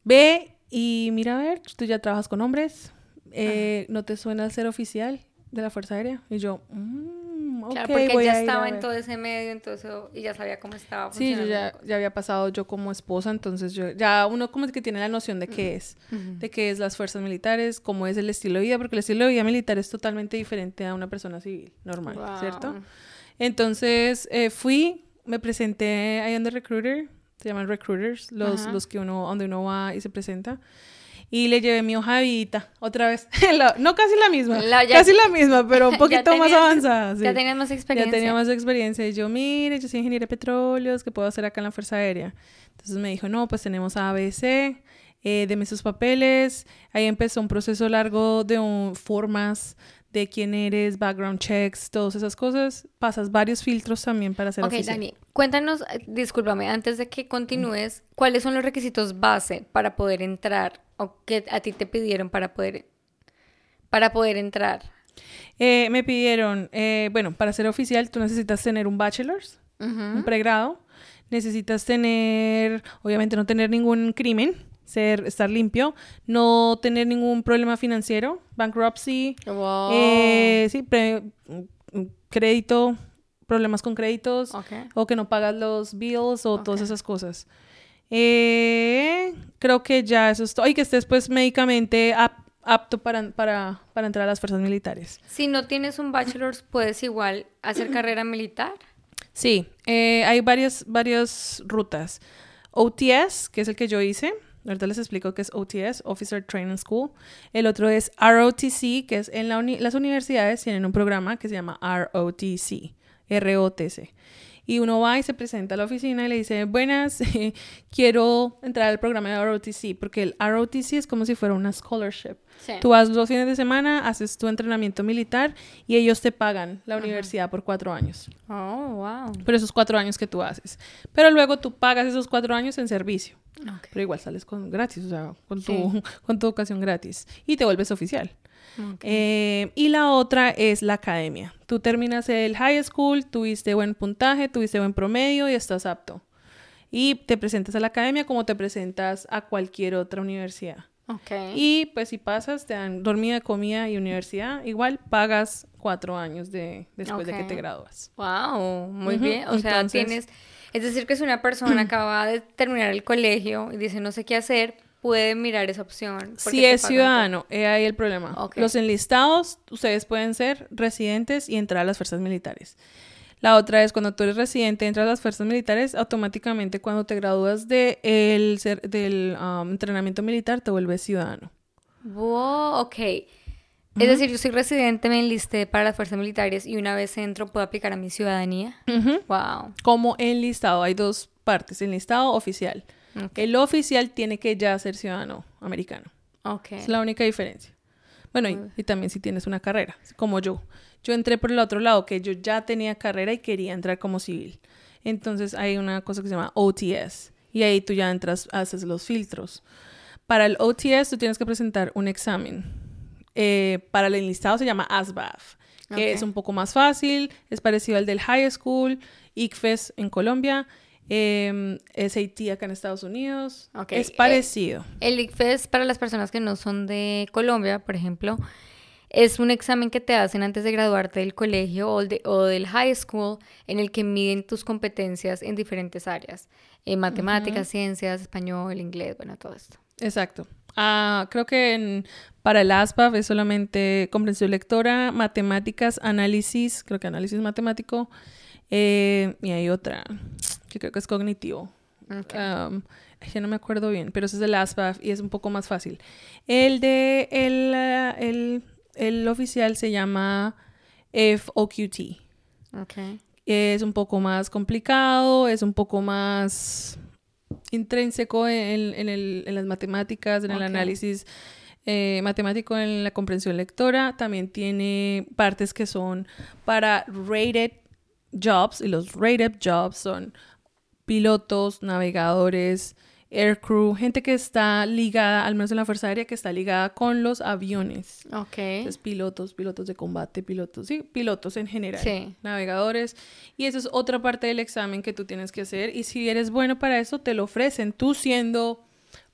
S2: Ve y mira a ver, tú ya trabajas con hombres, eh, ¿no te suena ser oficial de la Fuerza Aérea? Y yo, mmm, ok,
S1: claro, porque ya estaba en todo ese medio, entonces, y ya sabía cómo estaba
S2: funcionando. Sí, ya, ya había pasado yo como esposa, entonces yo, ya uno como que tiene la noción de qué es, de qué es las fuerzas militares, cómo es el estilo de vida, porque el estilo de vida militar es totalmente diferente a una persona civil normal, ¿cierto? Entonces, eh, fui, me presenté ahí en The Recruiter, se llaman recruiters, los, los que uno, donde uno va y se presenta. Y le llevé mi hoja otra vez. no casi la misma, casi la misma, pero un poquito más avanzada.
S1: Ya tenía más experiencia.
S2: Ya tenía más experiencia. Y yo, mire, yo soy ingeniero de petróleos, ¿qué puedo hacer acá en la Fuerza Aérea? Entonces me dijo, no, pues tenemos ABC, eh, deme sus papeles. Ahí empezó un proceso largo de un, formas de quién eres, background checks, todas esas cosas. Pasas varios filtros también para hacer
S1: Ok, Dani, cuéntanos, eh, discúlpame, antes de que continúes, ¿cuáles son los requisitos base para poder entrar o que a ti te pidieron para poder, para poder entrar?
S2: Eh, me pidieron, eh, bueno, para ser oficial tú necesitas tener un bachelor's, un pregrado, necesitas tener, obviamente no tener ningún crimen, ser, estar limpio, no tener ningún problema financiero, bankruptcy, eh, sí, crédito, problemas con créditos, o que no pagas los bills o todas esas cosas. Eh, creo que ya eso es todo. Y que estés pues médicamente apto para, para, para entrar a las fuerzas militares.
S1: Si no tienes un bachelor's, ¿puedes igual hacer carrera militar?
S2: Sí, eh, hay varias, varias rutas. OTS, que es el que yo hice, Ahorita les explico qué es OTS, Officer Training School. El otro es ROTC, que es en las universidades tienen un programa que se llama ROTC, ROTC. Y uno va y se presenta a la oficina y le dice, buenas, quiero entrar al programa de ROTC, porque el ROTC es como si fuera una scholarship. Tú vas dos fines de semana, haces tu entrenamiento militar y ellos te pagan la universidad por cuatro años.
S1: Oh, wow.
S2: Por esos cuatro años que tú haces. Pero luego tú pagas esos cuatro años en servicio. Pero igual sales con gratis, o sea, con tu, con tu educación gratis. Y te vuelves oficial. Eh, y la otra es la academia. Tú terminas el high school, tuviste buen puntaje, tuviste buen promedio y estás apto. Y te presentas a la academia como te presentas a cualquier otra universidad. Okay. Y pues si pasas, te dan dormida, comida y universidad. Igual pagas cuatro años de, después de que te gradúas.
S1: Wow, muy bien. O sea, tienes... Es decir, que si una persona acaba de terminar el colegio y dice no sé qué hacer, puede mirar esa opción.
S2: Si es ciudadano, es ahí el problema. Los enlistados, ustedes pueden ser residentes y entrar a las fuerzas militares. La otra es cuando tú eres residente, entras a las fuerzas militares, automáticamente cuando te gradúas de el, del um, entrenamiento militar te vuelves ciudadano.
S1: Wow, ok. Es decir, yo soy residente, me enlisté para las fuerzas militares y una vez entro puedo aplicar a mi ciudadanía. Wow.
S2: Como enlistado, hay dos partes, enlistado oficial. El oficial tiene que ya ser ciudadano americano. Okay. Es la única diferencia. Bueno, y, y, también si tienes una carrera, como yo. Yo entré por el otro lado, que yo ya tenía carrera y quería entrar como civil. Entonces hay una cosa que se llama OTS y ahí tú ya entras, haces los filtros. Para el OTS tú tienes que presentar un examen. Eh, para el enlistado se llama ASBAF, que es un poco más fácil, es parecido al del High School, ICFES en Colombia eh, SAT acá en Estados Unidos. Es parecido.
S1: El, el ICFES, para las personas que no son de Colombia, por ejemplo, es un examen que te hacen antes de graduarte del colegio o, del high school en el que miden tus competencias en diferentes áreas. En matemáticas, ciencias, español, inglés, bueno, todo esto.
S2: Exacto. Ah, creo que para el ASPAF es solamente comprensión lectora, matemáticas, análisis, creo que análisis matemático, eh, y hay otra que creo que es cognitivo. ya no me acuerdo bien, pero ese es el ASPAF y es un poco más fácil. El de el, el el oficial se llama FOQT. Okay. Es un poco más complicado, es un poco más intrínseco en, en, las matemáticas, en el análisis eh, matemático, en la comprensión lectora. También tiene partes que son para rated jobs, y los rated jobs son pilotos, navegadores, aircrew, gente que está ligada, al menos en la Fuerza Aérea, que está ligada con los aviones. Ok. Entonces, pilotos, pilotos de combate, pilotos, sí, pilotos en general. Sí. Navegadores. Y eso es otra parte del examen que tú tienes que hacer. Y si eres bueno para eso, te lo ofrecen. Tú siendo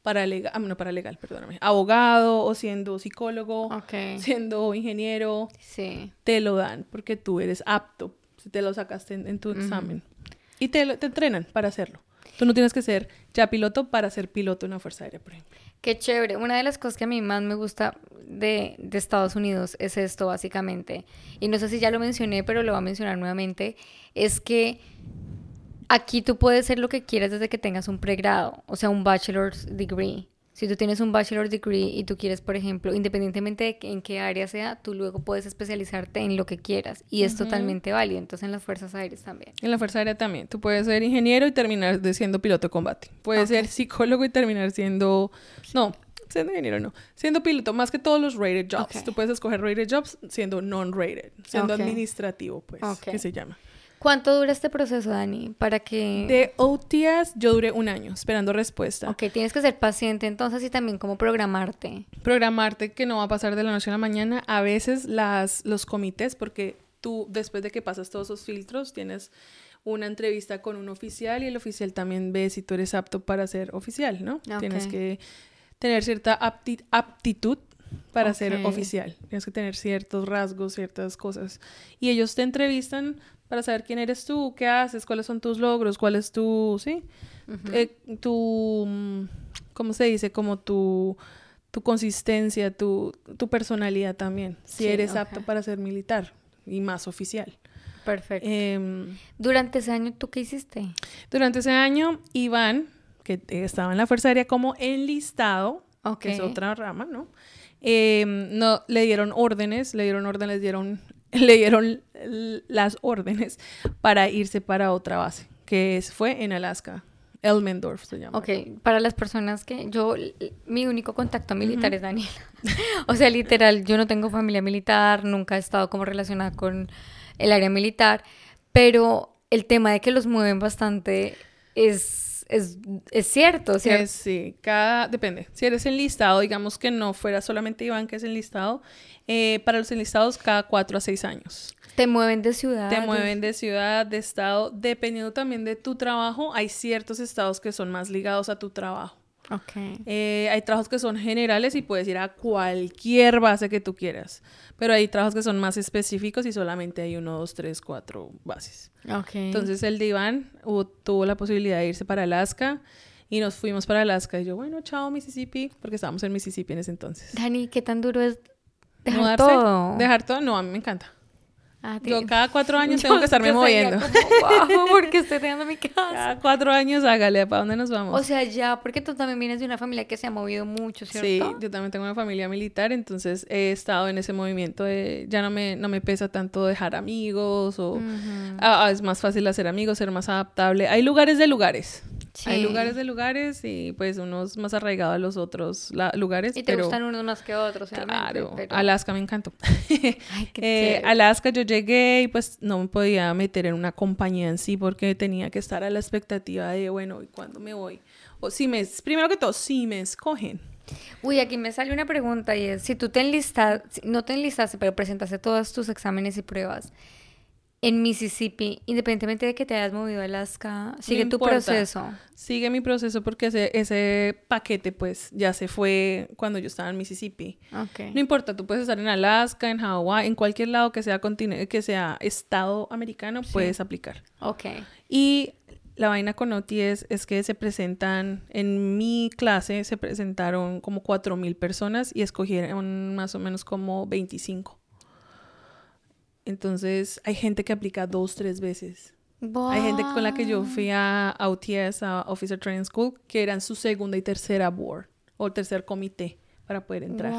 S2: paralegal, ah, no paralegal, perdóname, abogado o siendo psicólogo, siendo ingeniero, sí. te lo dan porque tú eres apto, si te lo sacaste en, tu examen. Y te, te entrenan para hacerlo. Tú no tienes que ser ya piloto para ser piloto en una fuerza aérea, por ejemplo.
S1: Qué chévere. Una de las cosas que a mí más me gusta de, de, Estados Unidos es esto, básicamente. Y no sé si ya lo mencioné, pero lo voy a mencionar nuevamente. Es que aquí tú puedes ser lo que quieras desde que tengas un pregrado, o sea, un bachelor's degree. Si tú tienes un bachelor degree y tú quieres, por ejemplo, independientemente de en qué área sea, tú luego puedes especializarte en lo que quieras y es totalmente válido. Entonces en las fuerzas aéreas también.
S2: En la fuerza aérea también. Tú puedes ser ingeniero y terminar siendo piloto de combate. Puedes ser psicólogo y terminar siendo... No, siendo ingeniero no. Siendo piloto, más que todos los rated jobs. Tú puedes escoger rated jobs siendo non-rated, siendo administrativo, pues, que se llama.
S1: ¿Cuánto dura este proceso, Dani? Para que...
S2: De OTS yo duré un año esperando respuesta.
S1: Ok, tienes que ser paciente entonces y también cómo programarte.
S2: Programarte que no va a pasar de la noche a la mañana. A veces las, los comités, porque tú después de que pasas todos esos filtros tienes una entrevista con un oficial y el oficial también ve si tú eres apto para ser oficial, ¿no? Tienes que tener cierta aptitud para ser oficial. Tienes que tener ciertos rasgos, ciertas cosas. Y ellos te entrevistan para saber quién eres tú, qué haces, cuáles son tus logros, cuál es tu, sí, eh, tu, ¿cómo se dice? Como tu, tu consistencia, tu, tu personalidad también, si eres apto para ser militar y más oficial.
S1: Perfecto. Em, durante ese año, ¿tú qué hiciste?
S2: Durante ese año, Iván, que estaba en la Fuerza Aérea como enlistado, que es otra rama, ¿no? Em, no, le dieron órdenes, le dieron órdenes, le dieron le dieron las órdenes para irse para otra base, que fue en Alaska. Elmendorf se llama.
S1: Ok, para las personas que yo, mi único contacto militar es Daniela. o sea, literal, yo no tengo familia militar, nunca he estado como relacionada con el área militar, pero el tema de que los mueven bastante es, es, es cierto, ¿cierto?
S2: sí, cada, depende. Si eres enlistado, digamos que no fuera solamente Iván que es enlistado, eh, para los enlistados cada cuatro a seis años.
S1: ¿Te mueven de ciudad?
S2: Te mueven de ciudad, de estado, dependiendo también de tu trabajo. Hay ciertos estados que son más ligados a tu trabajo.
S1: Okay.
S2: Eh, hay trabajos que son generales y puedes ir a cualquier base que tú quieras. Pero hay trabajos que son más específicos y solamente hay uno, dos, tres, cuatro bases.
S1: Okay.
S2: Entonces el de Iván tuvo la posibilidad de irse para Alaska y nos fuimos para Alaska. Y yo, bueno, chao Mississippi, porque estábamos en Mississippi en ese entonces.
S1: Dani, ¿qué tan duro es dejar todo?
S2: Dejar todo, no, a mí me encanta. Ah, yo cada cuatro años tengo que estarme moviendo.
S1: Como, porque estoy dejando mi casa.
S2: Cada cuatro años, hágale, ¿para dónde nos vamos?
S1: O sea, ya, porque tú también vienes de una familia que se ha movido mucho, ¿cierto?
S2: Sí, yo también tengo una familia militar, entonces he estado en ese movimiento de, ya no me, no me pesa tanto dejar amigos o es más fácil hacer amigos, ser más adaptable. Hay lugares de lugares. Hay lugares de lugares y pues unos más arraigados a los otros lugares.
S1: Y te gustan unos más que otros,
S2: Claro, Alaska me encantó. Ay, qué eh, Alaska yo llegué y pues no me podía meter en una compañía en sí porque tenía que estar a la expectativa de, bueno, ¿y cuándo me voy? O si me, primero que todo, si me escogen.
S1: Uy, aquí me sale una pregunta y es, si tú te enlistaste, no te enlistaste, pero presentaste todos tus exámenes y pruebas, en Mississippi, independientemente de que te hayas movido a Alaska, sigue tu proceso.
S2: Sigue mi proceso porque ese, ese paquete pues ya se fue cuando yo estaba en Mississippi. No importa, tú puedes estar en Alaska, en Hawái, en cualquier lado que sea que sea estado americano, puedes aplicar.
S1: Ok.
S2: Y la vaina con OTI es, es, que se presentan, en mi clase se presentaron como 4.000 personas y escogieron más o menos como 25. Entonces hay gente que aplica dos, tres veces. Hay gente con la que yo fui a, OTS, a Officer Training School, que eran su segunda y tercera board o tercer comité para poder entrar.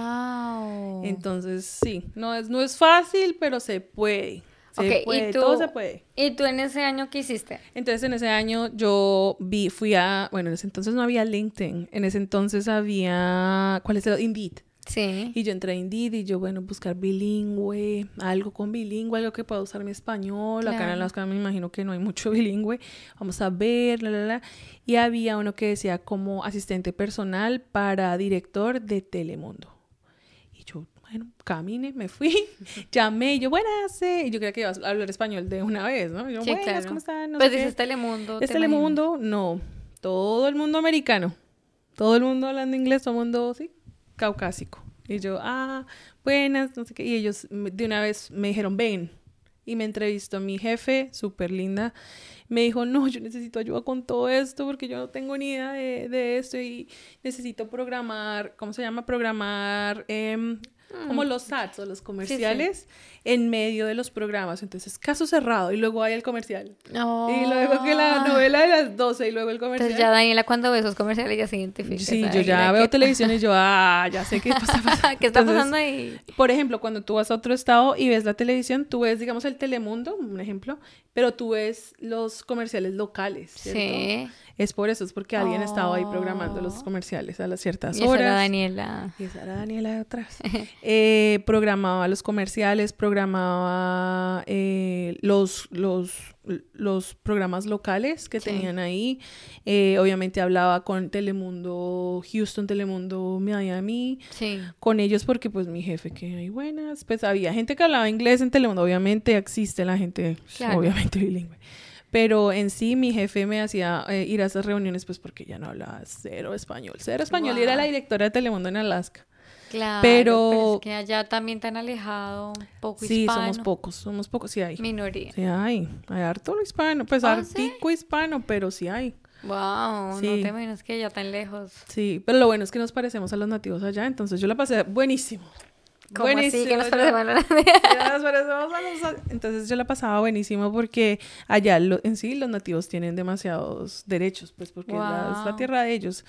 S2: Entonces, sí, no es, no es fácil, pero se puede. Se puede, todo se puede.
S1: ¿Y tú en ese año qué hiciste?
S2: Entonces, en ese año yo vi, fui a, bueno, en ese entonces no había LinkedIn, en ese entonces había, ¿cuál es el? Indeed.
S1: Sí.
S2: Y yo entré a Indeed y yo, bueno, buscar bilingüe, algo con bilingüe, algo que pueda usar mi español. Acá en Alaska me imagino que no hay mucho bilingüe. Vamos a ver, la, la, la. Y había uno que decía como asistente personal para director de Telemundo. Y yo, bueno, camine, me fui, llamé, y yo, buenas, y yo creía que iba a hablar español de una vez, ¿no? yo, buenas, ¿cómo están?
S1: pues dices Telemundo.
S2: ¿Es Telemundo? No, todo el mundo americano. Todo el mundo hablando inglés, todo el mundo, sí, caucásico. Y yo, ah, buenas, no sé qué. Y ellos de una vez me dijeron, ven. Y me entrevistó mi jefe, súper linda. Me dijo, no, yo necesito ayuda con todo esto porque yo no tengo ni idea de, de esto y necesito programar, ¿cómo se llama? Programar eh, como mm. los ads o los comerciales en medio de los programas. Entonces, caso cerrado y luego hay el comercial. Y luego que la ah. novela de las 12 y luego el comercial.
S1: Entonces ya Daniela cuando ve esos comerciales ya se identifica.
S2: Sí, yo ya veo televisión y yo, ah, ya sé qué está pasando.
S1: ¿Qué está pasando ahí?
S2: Por ejemplo, cuando tú vas a otro estado y ves la televisión, tú ves, digamos, el Telemundo, un ejemplo, pero tú ves los comerciales locales, ¿cierto? Sí. Es por eso, es porque alguien estaba ahí programando los oh. comerciales a las ciertas horas. Y esa
S1: era Daniela.
S2: Y esa era Daniela de atrás. eh, programaba los comerciales, programaba eh, los, los, los programas locales que tenían ahí. Eh, obviamente hablaba con Telemundo Houston, Telemundo Miami.
S1: Sí.
S2: Con ellos porque pues mi jefe que hay buenas. Pues había gente que hablaba inglés en Telemundo. Obviamente existe la gente, obviamente bilingüe. Pero en sí mi jefe me hacía eh, ir a esas reuniones pues porque ya no hablaba cero español. Cero español y era la directora de Telemundo en Alaska.
S1: Claro, pero, es que allá también tan alejado, poco
S2: hispano. Sí, somos pocos, somos pocos, sí hay.
S1: Minoría.
S2: Sí hay, hay harto lo hispano, pues ¿Ah, hispano, pero sí hay.
S1: Wow, no te imaginas que ya tan lejos.
S2: Sí, pero lo bueno es que nos parecemos a los nativos allá, entonces yo la pasé buenísimo.
S1: Buenísimo. que nos
S2: Entonces yo la pasaba buenísimo porque allá en sí los nativos tienen demasiados derechos, pues porque es la tierra de ellos.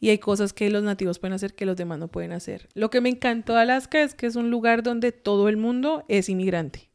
S2: Y hay cosas que los nativos pueden hacer que los demás no pueden hacer. Lo que me encantó de Alaska es que es un lugar donde todo el mundo es inmigrante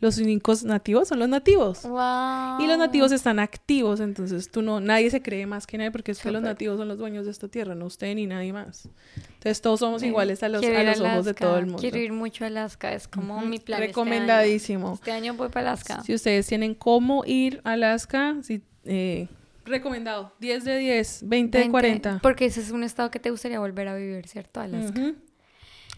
S2: los únicos nativos son los nativos. Y los nativos están activos, entonces tú no, nadie se cree más que nadie porque es que los nativos son los dueños de esta tierra, no usted ni nadie más. Entonces todos somos iguales a los, a los ojos de todo el mundo.
S1: Quiero ir mucho a Alaska, es como mi plan.
S2: Este Recomendadísimo.
S1: Este año. voy para Alaska.
S2: Si ustedes tienen cómo ir a Alaska, si, eh, recomendado, 10 de 10, 20, de 40.
S1: Porque ese es un estado que te gustaría volver a vivir, ¿cierto? Alaska.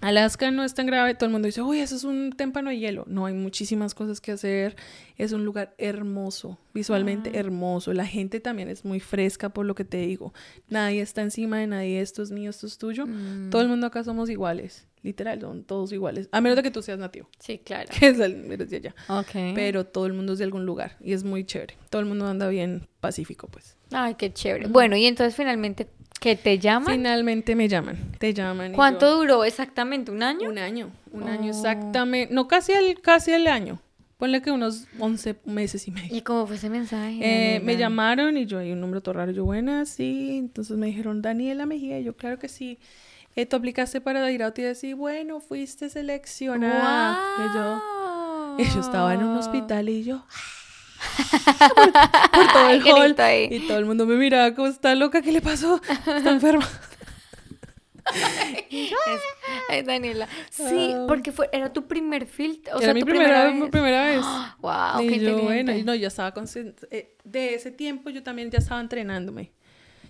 S2: Alaska no es tan grave, todo el mundo dice, uy, eso es un témpano de hielo. No, hay muchísimas cosas que hacer. Es un lugar hermoso, visualmente ah. hermoso. La gente también es muy fresca, por lo que te digo. Nadie está encima de nadie, esto es mío, esto es tuyo. Mm. Todo el mundo acá somos iguales, literal, son todos iguales. A menos de que tú seas nativo.
S1: Sí, claro.
S2: Que es el, eres de allá. Ok. Pero todo el mundo es de algún lugar y es muy chévere. Todo el mundo anda bien pacífico, pues.
S1: Ay, qué chévere. Bueno, y entonces finalmente, ¿Qué te llaman?
S2: Finalmente me llaman, te llaman.
S1: ¿Cuánto duró exactamente? ¿Un año?
S2: Un año, un año oh. exactamente. No, casi el, casi el año. Ponle que unos 11 meses y medio.
S1: ¿Y cómo fue ese mensaje?
S2: Eh, me llamaron y yo, hay un número todo raro. Yo, buena, sí. Entonces me dijeron, Daniela Mejía. Y yo, claro que sí. Eh, tú aplicaste para ir a y decir, bueno, fuiste seleccionada. Y yo, y yo estaba en un hospital y yo por, todo el hall. Y todo el mundo me miraba como está loca, ¿qué le pasó? Está enferma.
S1: Ay, Daniela. Sí, ah. porque fue, era tu primer filtro.
S2: era mi primera, vez. primera vez.
S1: wow, y yo, bueno,
S2: no, yo estaba eh, de ese tiempo yo también ya estaba entrenándome.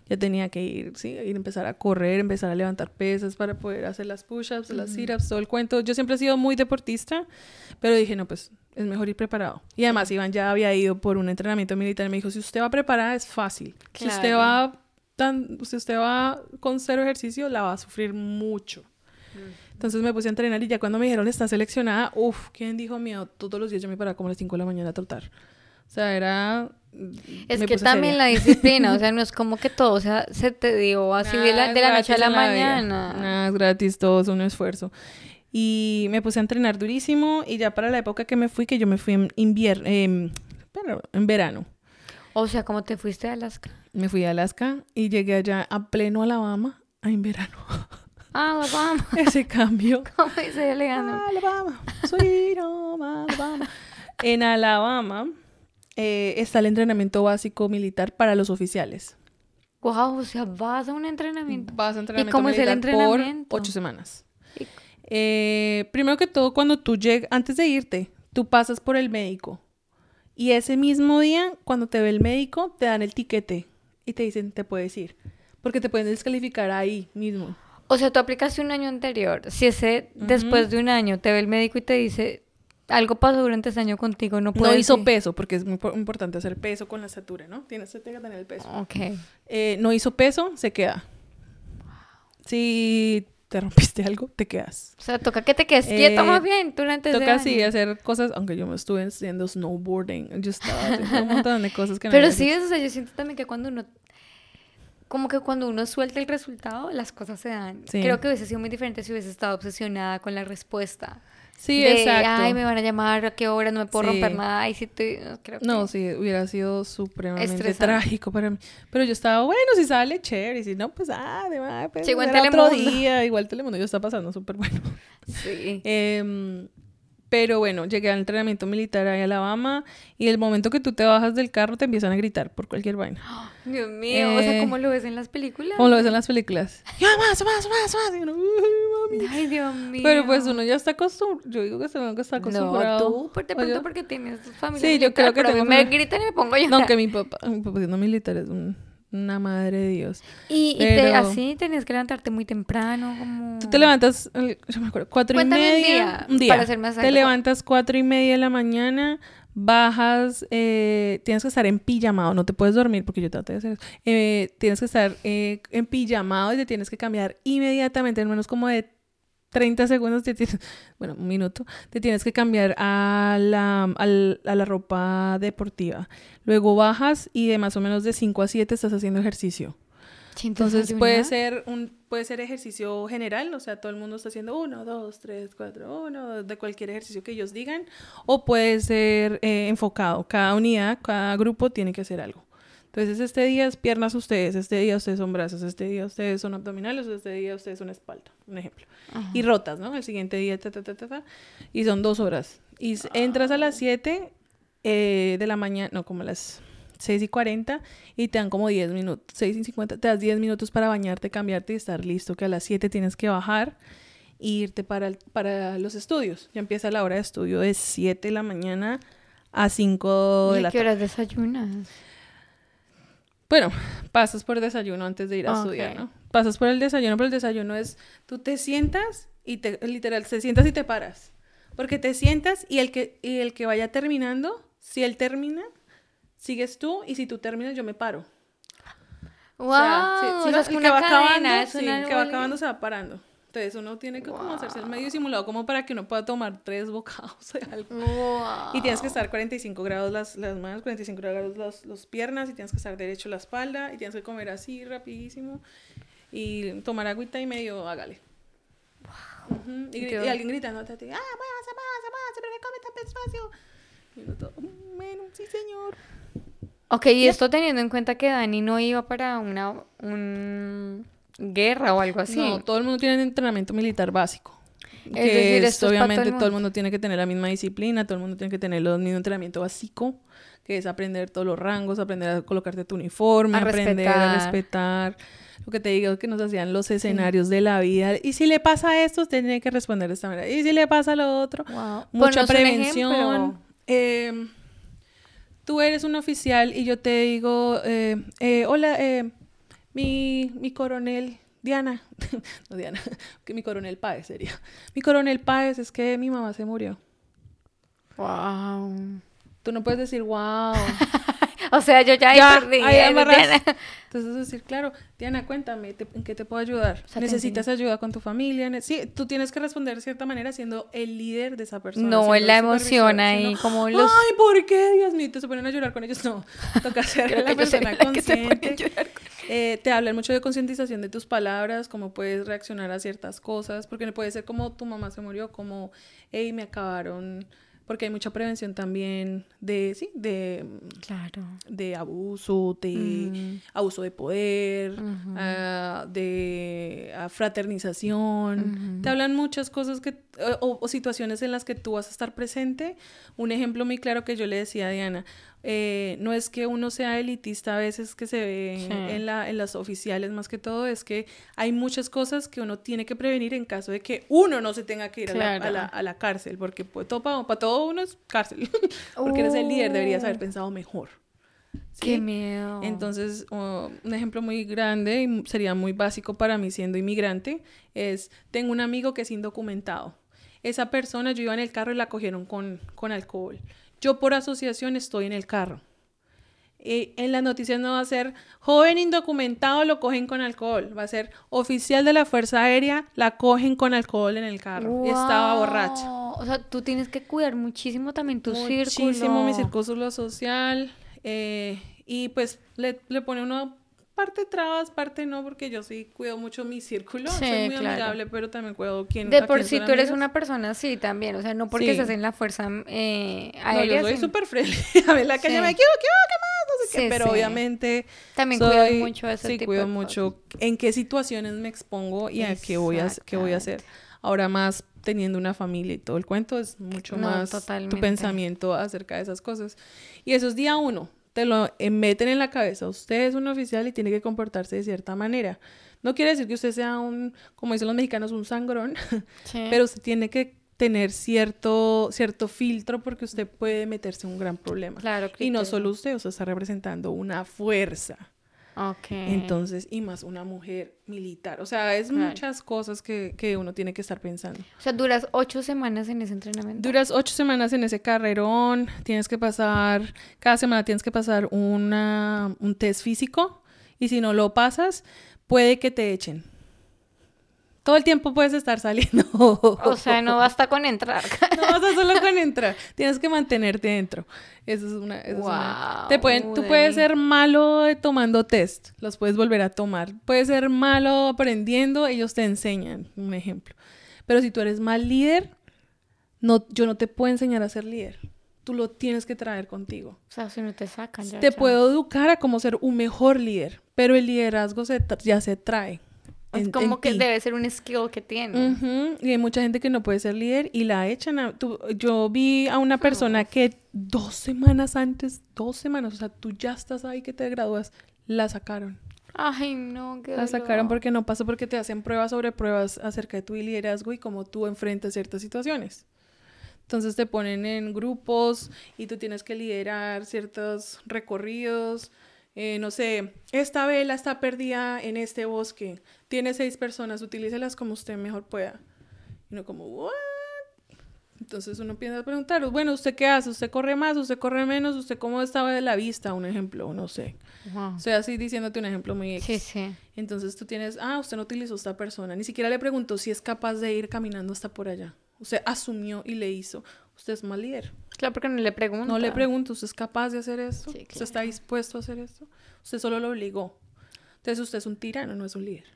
S2: Ya tenía que ir, sí, ir empezar a correr, empezar a levantar pesas para poder hacer las push-ups, las sit-ups, todo el cuento. Yo siempre he sido muy deportista, pero dije, no, pues es mejor ir preparado. Y además Iván ya había ido por un entrenamiento militar y me dijo, si usted va preparada es fácil. Si usted va tan, si usted va con cero ejercicio, la va a sufrir mucho. Entonces me puse a entrenar y ya cuando me dijeron está seleccionada, uff, ¿quién dijo mío? Todos los días yo me paraba como a las 5 de la mañana a trotar. O sea, era...
S1: Es que también la disciplina, o sea, no es como que todo o sea, se te dio así de la, de la noche a la, mañana.
S2: Nada, es gratis, todo es un esfuerzo. Y me puse a entrenar durísimo y ya para la época que me fui, que yo me fui en invierno, eh, en verano.
S1: O sea, ¿cómo te fuiste a Alaska?
S2: Me fui a Alaska y llegué allá a pleno Alabama, en verano.
S1: Alabama.
S2: Ese cambio.
S1: ¿Cómo dice Alejandro?
S2: Alabama. Soy Alabama. En Alabama eh, está el entrenamiento básico militar para los oficiales.
S1: Wow, o sea, vas a un entrenamiento.
S2: Vas a entrenamiento ¿Y cómo es el entrenamiento? por ocho semanas. Eh, primero que todo, cuando tú llegas, antes de irte, tú pasas por el médico. Y ese mismo día, cuando te ve el médico, te dan el tiquete y te dicen, te puedes ir. Porque te pueden descalificar ahí mismo.
S1: O sea, tú aplicaste un año anterior. Si ese, después de un año, te ve el médico y te dice, algo pasó durante ese año contigo, no puedes.
S2: No hizo peso, porque es muy importante hacer peso con la estatura, ¿no? Tienes que tener el peso.
S1: Ok.
S2: Eh, no hizo peso, se queda. Si te rompiste algo, te quedas.
S1: O sea, toca que te quedes quieto más bien durante
S2: Toca sí hacer cosas, aunque yo me estuve haciendo snowboarding, yo estaba haciendo un montón de cosas que
S1: no Pero sí, o sea, yo siento también que cuando uno como que cuando uno suelta el resultado, las cosas se dan. Creo que hubiese sido muy diferente si hubiese estado obsesionada con la respuesta.
S2: Sí, exacto.
S1: Ay, me van a llamar, a qué hora, no me puedo romper nada. Sí, estoy, creo que...
S2: No, sí, hubiera sido supremamente trágico para mí. Pero yo estaba, bueno, si sale, chévere. Y si no, pues, ah, de pues, sí, igual otro día. Igual Telemundo, yo está pasando súper bueno.
S1: Sí.
S2: eh, pero bueno, llegué al entrenamiento militar ahí a Alabama y el momento que tú te bajas del carro te empiezan a gritar por cualquier vaina.
S1: Dios mío, o sea, eh, ¿cómo lo ves en las películas?
S2: ¿Cómo lo ves en las películas? ¡Ya, más, más, más, más!
S1: Ay, Dios mío.
S2: Pero pues uno ya está acostumbrado. Yo digo que se que está acostumbrado.
S1: No, tú, por de pronto porque tienes familia.
S2: Sí, yo creo que tengo...
S1: me gritan y me pongo yo.
S2: No, que mi papá, mi papá siendo militar es un una madre de Dios.
S1: Y, te, así tenías que levantarte muy temprano, como...
S2: Tú te levantas, yo me acuerdo, cuatro y media. Un día. Para hacer más Te levantas cuatro y media de la mañana, bajas, eh, tienes que estar en pijamado, no te puedes dormir porque yo trato de hacer eso. Eh, tienes que estar eh, en pijamado y te tienes que cambiar inmediatamente, al menos como de 30 segundos, te tienes, bueno, un minuto, te tienes que cambiar a la, a la ropa deportiva. Luego bajas y de más o menos de 5 a 7 estás haciendo ejercicio. Entonces puede ser un puede ser ejercicio general, o sea, todo el mundo está haciendo uno, dos, tres, cuatro, uno, de cualquier ejercicio que ellos digan, o puede ser eh, enfocado. Cada unidad, cada grupo tiene que hacer algo. Entonces, este día es piernas ustedes, este día ustedes son brazos, este día ustedes son abdominales, este día ustedes son espalda, un ejemplo. Y rotas, ¿no? El siguiente día, ta, ta, ta, ta, y son dos horas. Y entras a las 7 eh, de la mañana, no, como a las 6 y 40 y te dan como 10 minutos, 6 y 50, te das 10 minutos para bañarte, cambiarte y estar listo, que a las 7 tienes que bajar e irte para, para los estudios. Ya empieza la hora de estudio de 7 de la mañana a 5 de la
S1: tarde. ¿Qué horas desayunas?
S2: Bueno, pasas por desayuno antes de ir a estudiar, ¿no? pasas por el desayuno, pero el desayuno es, tú te sientas y te, literal, te sientas y te paras. Porque te sientas y el que, y el que vaya terminando, si él termina, sigues tú y si tú terminas, yo me paro. Wow, o sea, que va acabando, sí, que va acabando se va parando. Entonces uno tiene que como hacerse el medio simulado como para que uno pueda tomar tres bocados de algo. Y tienes que estar 45 grados las, las manos, 45 grados las, las piernas y tienes que estar derecho la espalda y tienes que comer así rapidísimo y tomar agüita y medio hágale. y, alguien gritando, ah, pasa, pasa, pasa, pero que come tan despacio. Y uno todo, bueno, sí señor.
S1: Ok, y esto teniendo en cuenta que Dani no iba para una... Un guerra o algo así.
S2: No, todo el mundo tiene entrenamiento militar básico. Es decir, esto obviamente todo el, mundo tiene que tener la misma disciplina, todo el mundo tiene que tener el mismo entrenamiento básico, que es aprender todos los rangos, aprender a colocarte tu uniforme, aprender a respetar. Lo que te digo que nos hacían los escenarios de la vida. Y si le pasa esto, usted tiene que responder de esta manera. Y si le pasa lo otro, mucha prevención. Em, tú eres un oficial y yo te digo, eh, eh, hola, eh, mi, mi coronel, Diana, no Diana, que mi coronel Páez sería. Mi coronel Páez es que mi mamá se murió. Wow. Tú no puedes decir wow.
S1: o sea, yo ya, ya perdí.
S2: Entonces decir, claro, Diana, cuéntame, ¿en qué te puedo ayudar? ¿Necesitas ayuda con tu familia? Sí, tú tienes que responder de cierta manera siendo el líder de esa persona.
S1: No, la emoción ahí, como los...
S2: Ay, ¿por qué? Dios mío, te se ponen a llorar con ellos. No, toca ser la persona consciente. Eh, te hablan mucho de concientización de tus palabras, cómo puedes reaccionar a ciertas cosas, porque no puede ser como tu mamá se murió, como, hey, me acabaron porque hay mucha prevención también de, sí, de,
S1: claro.
S2: de abuso, de mm. abuso de poder, ah, de ah, fraternización. Te hablan muchas cosas que, o, situaciones en las que tú vas a estar presente. Un ejemplo muy claro que yo le decía a Diana, eh, no es que uno sea elitista a veces que se ve en, la, en las oficiales más que todo, es que hay muchas cosas que uno tiene que prevenir en caso de que uno no se tenga que ir a, la, a, la, cárcel, porque pues, todo, para, todo uno es cárcel, porque eres el líder, deberías haber uh. pensado mejor.
S1: Qué miedo.
S2: Entonces, un ejemplo muy grande y sería muy básico para mí siendo inmigrante es, tengo un amigo que es indocumentado. Esa persona, yo iba en el carro y la cogieron con, con alcohol. Yo por asociación estoy en el carro. Y en las noticias no va a ser joven indocumentado, lo cogen con alcohol. Va a ser oficial de la Fuerza Aérea, la cogen con alcohol en el carro. Estaba borracha.
S1: O sea, tú tienes que cuidar muchísimo también tu
S2: muchísimo
S1: círculo.
S2: Muchísimo mi círculo social. Eh, y pues le, le pone uno parte trabas, parte no, porque yo sí cuido mucho mi círculo, soy muy amigable, pero también cuido quién
S1: De por sí tú eres una persona así también, o sea, no porque estás en la fuerza eh, aérea.
S2: No, yo soy súper friendly, a ver la calle me equivoco, ¿qué más? No sé qué, pero obviamente
S1: también cuido mucho ese
S2: sí, cuido mucho en qué situaciones me expongo y a qué voy a, qué voy a hacer. Ahora más teniendo una familia y todo el cuento es mucho más tu pensamiento acerca de esas cosas. Y eso es día uno te lo meten en la cabeza. Usted es un oficial y tiene que comportarse de cierta manera. No quiere decir que usted sea un, como dicen los mexicanos, un sangrón, pero usted tiene que tener cierto, cierto filtro porque usted puede meterse en un gran problema.
S1: Claro,
S2: y no solo usted, usted está representando una fuerza. Entonces, y más una mujer militar. O sea, es muchas cosas que, que, uno tiene que estar pensando.
S1: O sea, duras ocho semanas en ese entrenamiento.
S2: Duras ocho semanas en ese carrerón. Tienes que pasar, cada semana tienes que pasar una, un test físico. Y si no lo pasas, puede que te echen. Todo el tiempo puedes estar saliendo.
S1: O sea, no basta con entrar.
S2: No basta solo con entrar. Tienes que mantenerte dentro. Eso es una. Te pueden, tú puedes ser malo tomando test. Los puedes volver a tomar. Puedes ser malo aprendiendo. Ellos te enseñan. Un ejemplo. Pero si tú eres mal líder, no, yo no te puedo enseñar a ser líder. Tú lo tienes que traer contigo.
S1: O sea, si no te sacan ya.
S2: Te puedo educar a cómo ser un mejor líder. Pero el liderazgo ya se trae.
S1: Es como que debe ser un skill que tiene.
S2: Y hay mucha gente que no puede ser líder y la echan. A, yo vi a una persona que dos semanas antes, dos semanas, o sea, tú ya estás ahí que te gradúas, la sacaron.
S1: Ay, no, qué
S2: La sacaron porque no pasó porque te hacen pruebas sobre pruebas acerca de tu liderazgo y cómo tú enfrentas ciertas situaciones. Entonces te ponen en grupos y tú tienes que liderar ciertos recorridos eh, no sé, esta vela está perdida en este bosque, tiene seis personas, utilícelas como usted mejor pueda. Y uno como, ¿what? Entonces uno empieza a preguntar, bueno, ¿usted qué hace? ¿Usted corre más? ¿Usted corre menos? ¿Usted cómo estaba de la vista? Un ejemplo, no sé. O sea, así diciéndote un ejemplo muy X. Sí, sí. Entonces tú tienes, ah, usted no utilizó esta persona. Ni siquiera le preguntó si es capaz de ir caminando hasta por allá. Usted asumió y le hizo. Usted es mal líder.
S1: Claro, porque no le pregunto.
S2: No le pregunto, ¿usted es capaz de hacer esto? ¿Usted está dispuesto a hacer esto? Usted solo lo obligó. Entonces usted es un tirano, no es un líder.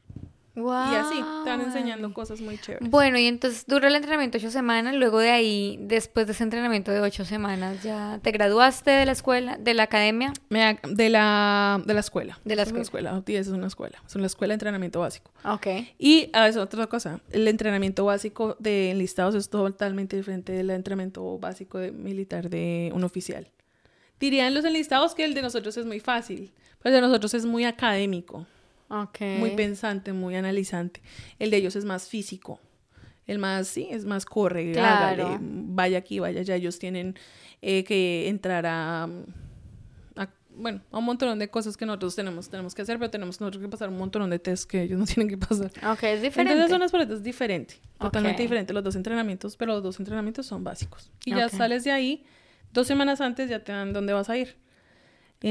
S2: Y así, te van enseñando cosas muy chéveres.
S1: Bueno, y entonces dura el entrenamiento ocho semanas, luego de ahí, después de ese entrenamiento de ocho semanas, ¿ya te graduaste de la escuela, de la academia?
S2: Me, de, la, de la escuela. De la escuela. Es una escuela, es una escuela, es una escuela de entrenamiento básico. Ok. Y a ah, otra cosa, el entrenamiento básico de enlistados es totalmente diferente del entrenamiento básico de militar de un oficial. Dirían los enlistados que el de nosotros es muy fácil, pero el de nosotros es muy académico. Muy pensante, muy analizante. El de ellos es más físico. El más, sí, es más corre, claro. vaya aquí, vaya allá. Ellos tienen eh, que entrar a, bueno, a un montón de cosas que nosotros tenemos, tenemos que hacer, pero tenemos nosotros que pasar un montón de tests que ellos no tienen que pasar.
S1: Ok, es diferente.
S2: Entonces son las paletas diferentes, totalmente diferentes los dos entrenamientos, pero los dos entrenamientos son básicos. Y ya sales de ahí, dos semanas antes ya te dan dónde vas a ir.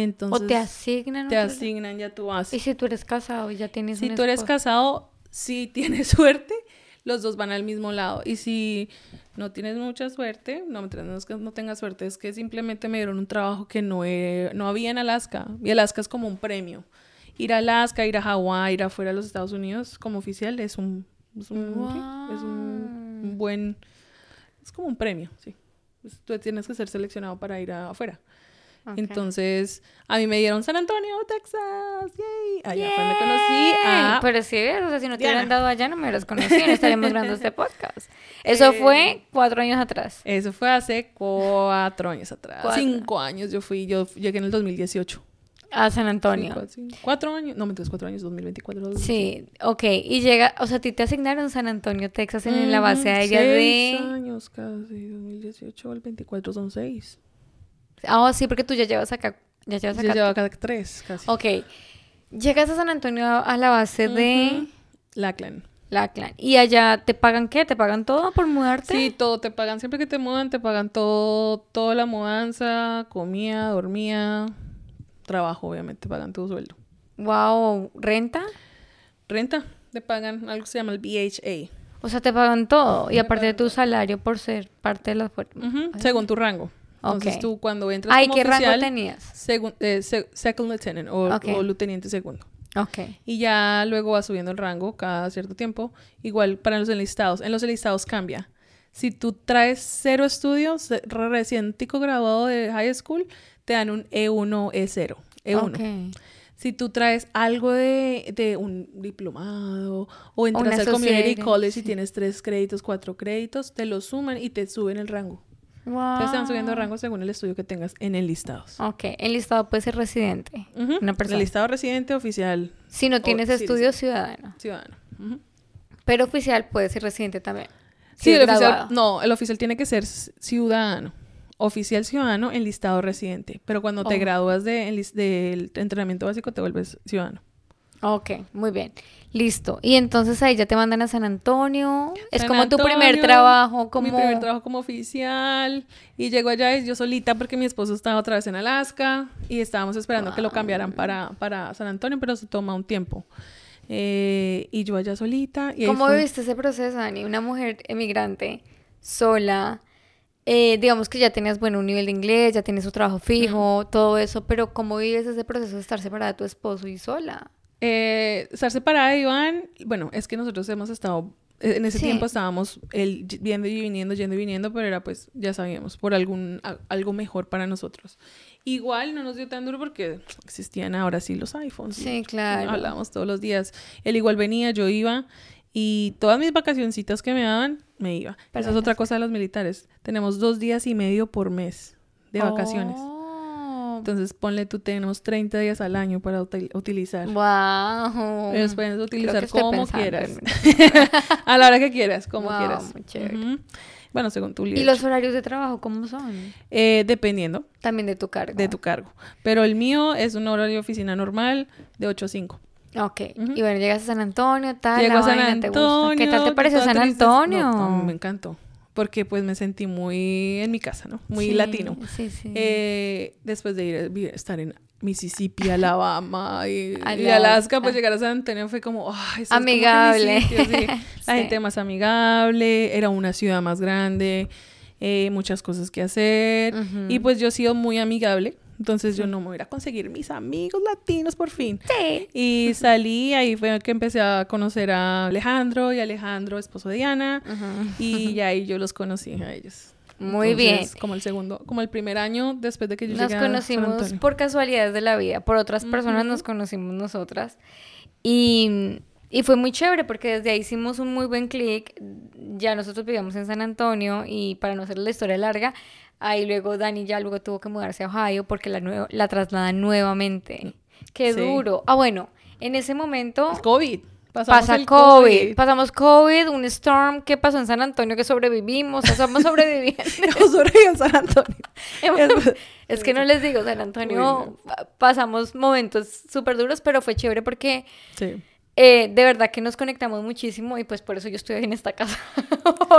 S2: Entonces,
S1: o te asignan.
S2: Te asignan ya tú vas.
S1: Y si tú eres casado y ya tienes
S2: Si tú eres casado, si tienes suerte, los dos van al mismo lado. Y si no tienes mucha suerte, no, no es que no tengas suerte, es que simplemente me dieron un trabajo que no, no había en Alaska. Y Alaska es como un premio. Ir a Alaska, ir a Hawái, ir afuera de los Estados Unidos como oficial es un, es un, es un buen... Es como un premio, sí. Tú tienes que ser seleccionado para ir afuera. Entonces, a mí me dieron San Antonio, Texas. Yay. Allá fue donde conocí a.
S1: Pero sí, o sea, si no te hubieran dado allá, no me hubieras conocido, no estaríamos grabando este podcast. Eso eh, fue cuatro años atrás.
S2: Eso fue hace cuatro años atrás. Cinco años yo fui, yo llegué en el 2018.
S1: A San Antonio.
S2: cuatro, años, no, me cuatro años, 2024.
S1: Sí, ok. Y llega, o sea, a ti te asignaron San Antonio, Texas, en, la base aérea
S2: de... Seis años casi, 2018 al 24 son seis.
S1: Ah, sí, porque tú ya llevas acá. Ya llevas acá.
S2: Yo llevo acá tres, casi.
S1: Ok. Llegas a San Antonio a la base de.
S2: Lackland.
S1: Lackland. ¿Y allá te pagan qué? ¿Te pagan todo por mudarte?
S2: Sí, todo. Te pagan. Siempre que te mudan, te pagan todo. Toda la mudanza, comida, dormía, trabajo, obviamente. Te pagan tu sueldo.
S1: Wow. ¿Renta?
S2: Renta. Te pagan algo que se llama el BHA.
S1: O sea, te pagan todo. Y aparte de tu salario por ser parte de la fuerza.
S2: Según tu rango. Entonces tú cuando entras Ay, como ¿qué rango
S1: tenías?
S2: Eh, second lieutenant o, o, segundo.
S1: Ok.
S2: Y ya luego va subiendo el rango cada cierto tiempo. Igual para los enlistados. En los enlistados cambia. Si tú traes cero estudios, recién graduado de high school, te dan un E1, E0. E1. Si tú traes algo de, de un diplomado o entras al community college y tienes tres créditos, cuatro créditos, te lo suman y te suben el rango. Wow. Te están subiendo rango según el estudio que tengas en el listado.
S1: Ok, el listado puede ser residente.
S2: Una persona. El listado residente oficial.
S1: Si no tienes estudio ciudadano.
S2: Ciudadano.
S1: Pero oficial puede ser residente también.
S2: sí, el oficial. No, el oficial tiene que ser ciudadano. Oficial ciudadano, en listado residente. Pero cuando te oh. gradúas del entrenamiento básico, te vuelves ciudadano.
S1: Ok, muy bien. Listo. Y entonces ahí ya te mandan a San Antonio. es como tu primer trabajo como...
S2: Mi primer trabajo como oficial. Y llego allá y yo solita porque mi esposo estaba otra vez en Alaska. Y estábamos esperando que lo cambiaran para, para San Antonio, pero se toma un tiempo. Eh, y yo allá solita. Y
S1: ¿Cómo viviste ese proceso, Dani? Una mujer emigrante, sola. Eh, digamos que ya tenías, bueno, un nivel de inglés, ya tienes su trabajo fijo, todo eso. Pero ¿cómo vives ese proceso de estar separada de tu esposo y sola?
S2: Eh, estar separada de Iván, bueno, es que nosotros hemos estado, eh, en ese tiempo estábamos él viendo y viniendo, yendo y viniendo, pero era pues, ya sabíamos, por algún, algo mejor para nosotros. Igual no nos dio tan duro porque existían ahora sí los iPhones.
S1: Sí, claro.
S2: Hablábamos todos los días. Él igual venía, yo iba. Y todas mis vacacioncitas que me daban, me iba. Esa es otra cosa de los militares. Tenemos dos días y medio por mes de vacaciones. Entonces, ponle tú, tenemos 30 días al año para utilizar.
S1: ¡Wow!
S2: Los puedes utilizar como quieras. a la hora que quieras, como quieras.
S1: Muy chévere.
S2: Bueno, según tu
S1: ¿Y los horarios de trabajo cómo son?
S2: Eh, dependiendo.
S1: También de tu cargo.
S2: De tu cargo. Pero el mío es un horario de oficina normal de 8 a 5.
S1: Ok. Y bueno, llegas a San Antonio, tal. Llego a San Antonio. ¿Qué tal te pareció San Antonio?
S2: me encantó porque pues me sentí muy en mi casa, ¿no? Muy latino. Sí, sí. Eh, después de ir a estar en Mississippi, Alabama y, Alaska, pues llegar a San Antonio fue como,
S1: amigable.
S2: La gente más amigable, era una ciudad más grande, eh, muchas cosas que hacer y pues yo he sido muy amigable. Entonces yo no me voy a conseguir mis amigos latinos por fin. Sí. Y salí, ahí fue que empecé a conocer a Alejandro y Alejandro, esposo de Diana. Y ahí yo los conocí a ellos.
S1: Muy bien.
S2: Como el segundo, como el primer año después de que yo
S1: nos
S2: llegué
S1: conocimos por casualidades de la vida, por otras personas nos conocimos nosotras y, y, fue muy chévere porque desde ahí hicimos un muy buen clic. Ya nosotros vivíamos en San Antonio y para no hacer la historia larga, ahí luego Dani ya luego tuvo que mudarse a Ohio porque la, la trasladan nuevamente. Qué duro. Ah, bueno, en ese momento...
S2: COVID.
S1: Pasamos pasa COVID. Pasamos COVID, un storm que pasó en San Antonio que sobrevivimos, estamos sobreviviendo.
S2: sobrevivimos en San Antonio.
S1: es que no les digo, San Antonio pasamos momentos súper duros, pero fue chévere porque sí. Eh, de verdad que nos conectamos muchísimo y pues por eso yo estoy en esta casa.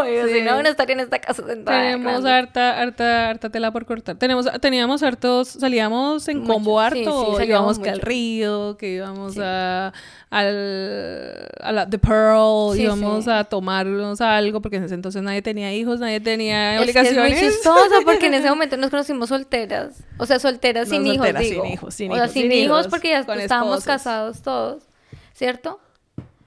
S1: Si no, no estaría en esta casa
S2: Tenemos harta, harta, harta tela por cortar. Tenemos, teníamos hartos, salíamos en combo harto, íbamos que al río, que íbamos a, al, a la The Pearl, íbamos a tomarnos algo, porque en ese entonces nadie tenía hijos, nadie tenía obligaciones.
S1: es muy chistoso porque en ese momento nos conocimos solteras, o sea, solteras sin hijos, digo. Sin hijos, sin hijos. O sea, sin, hijos, porque ya estábamos casados todos. ¿Cierto?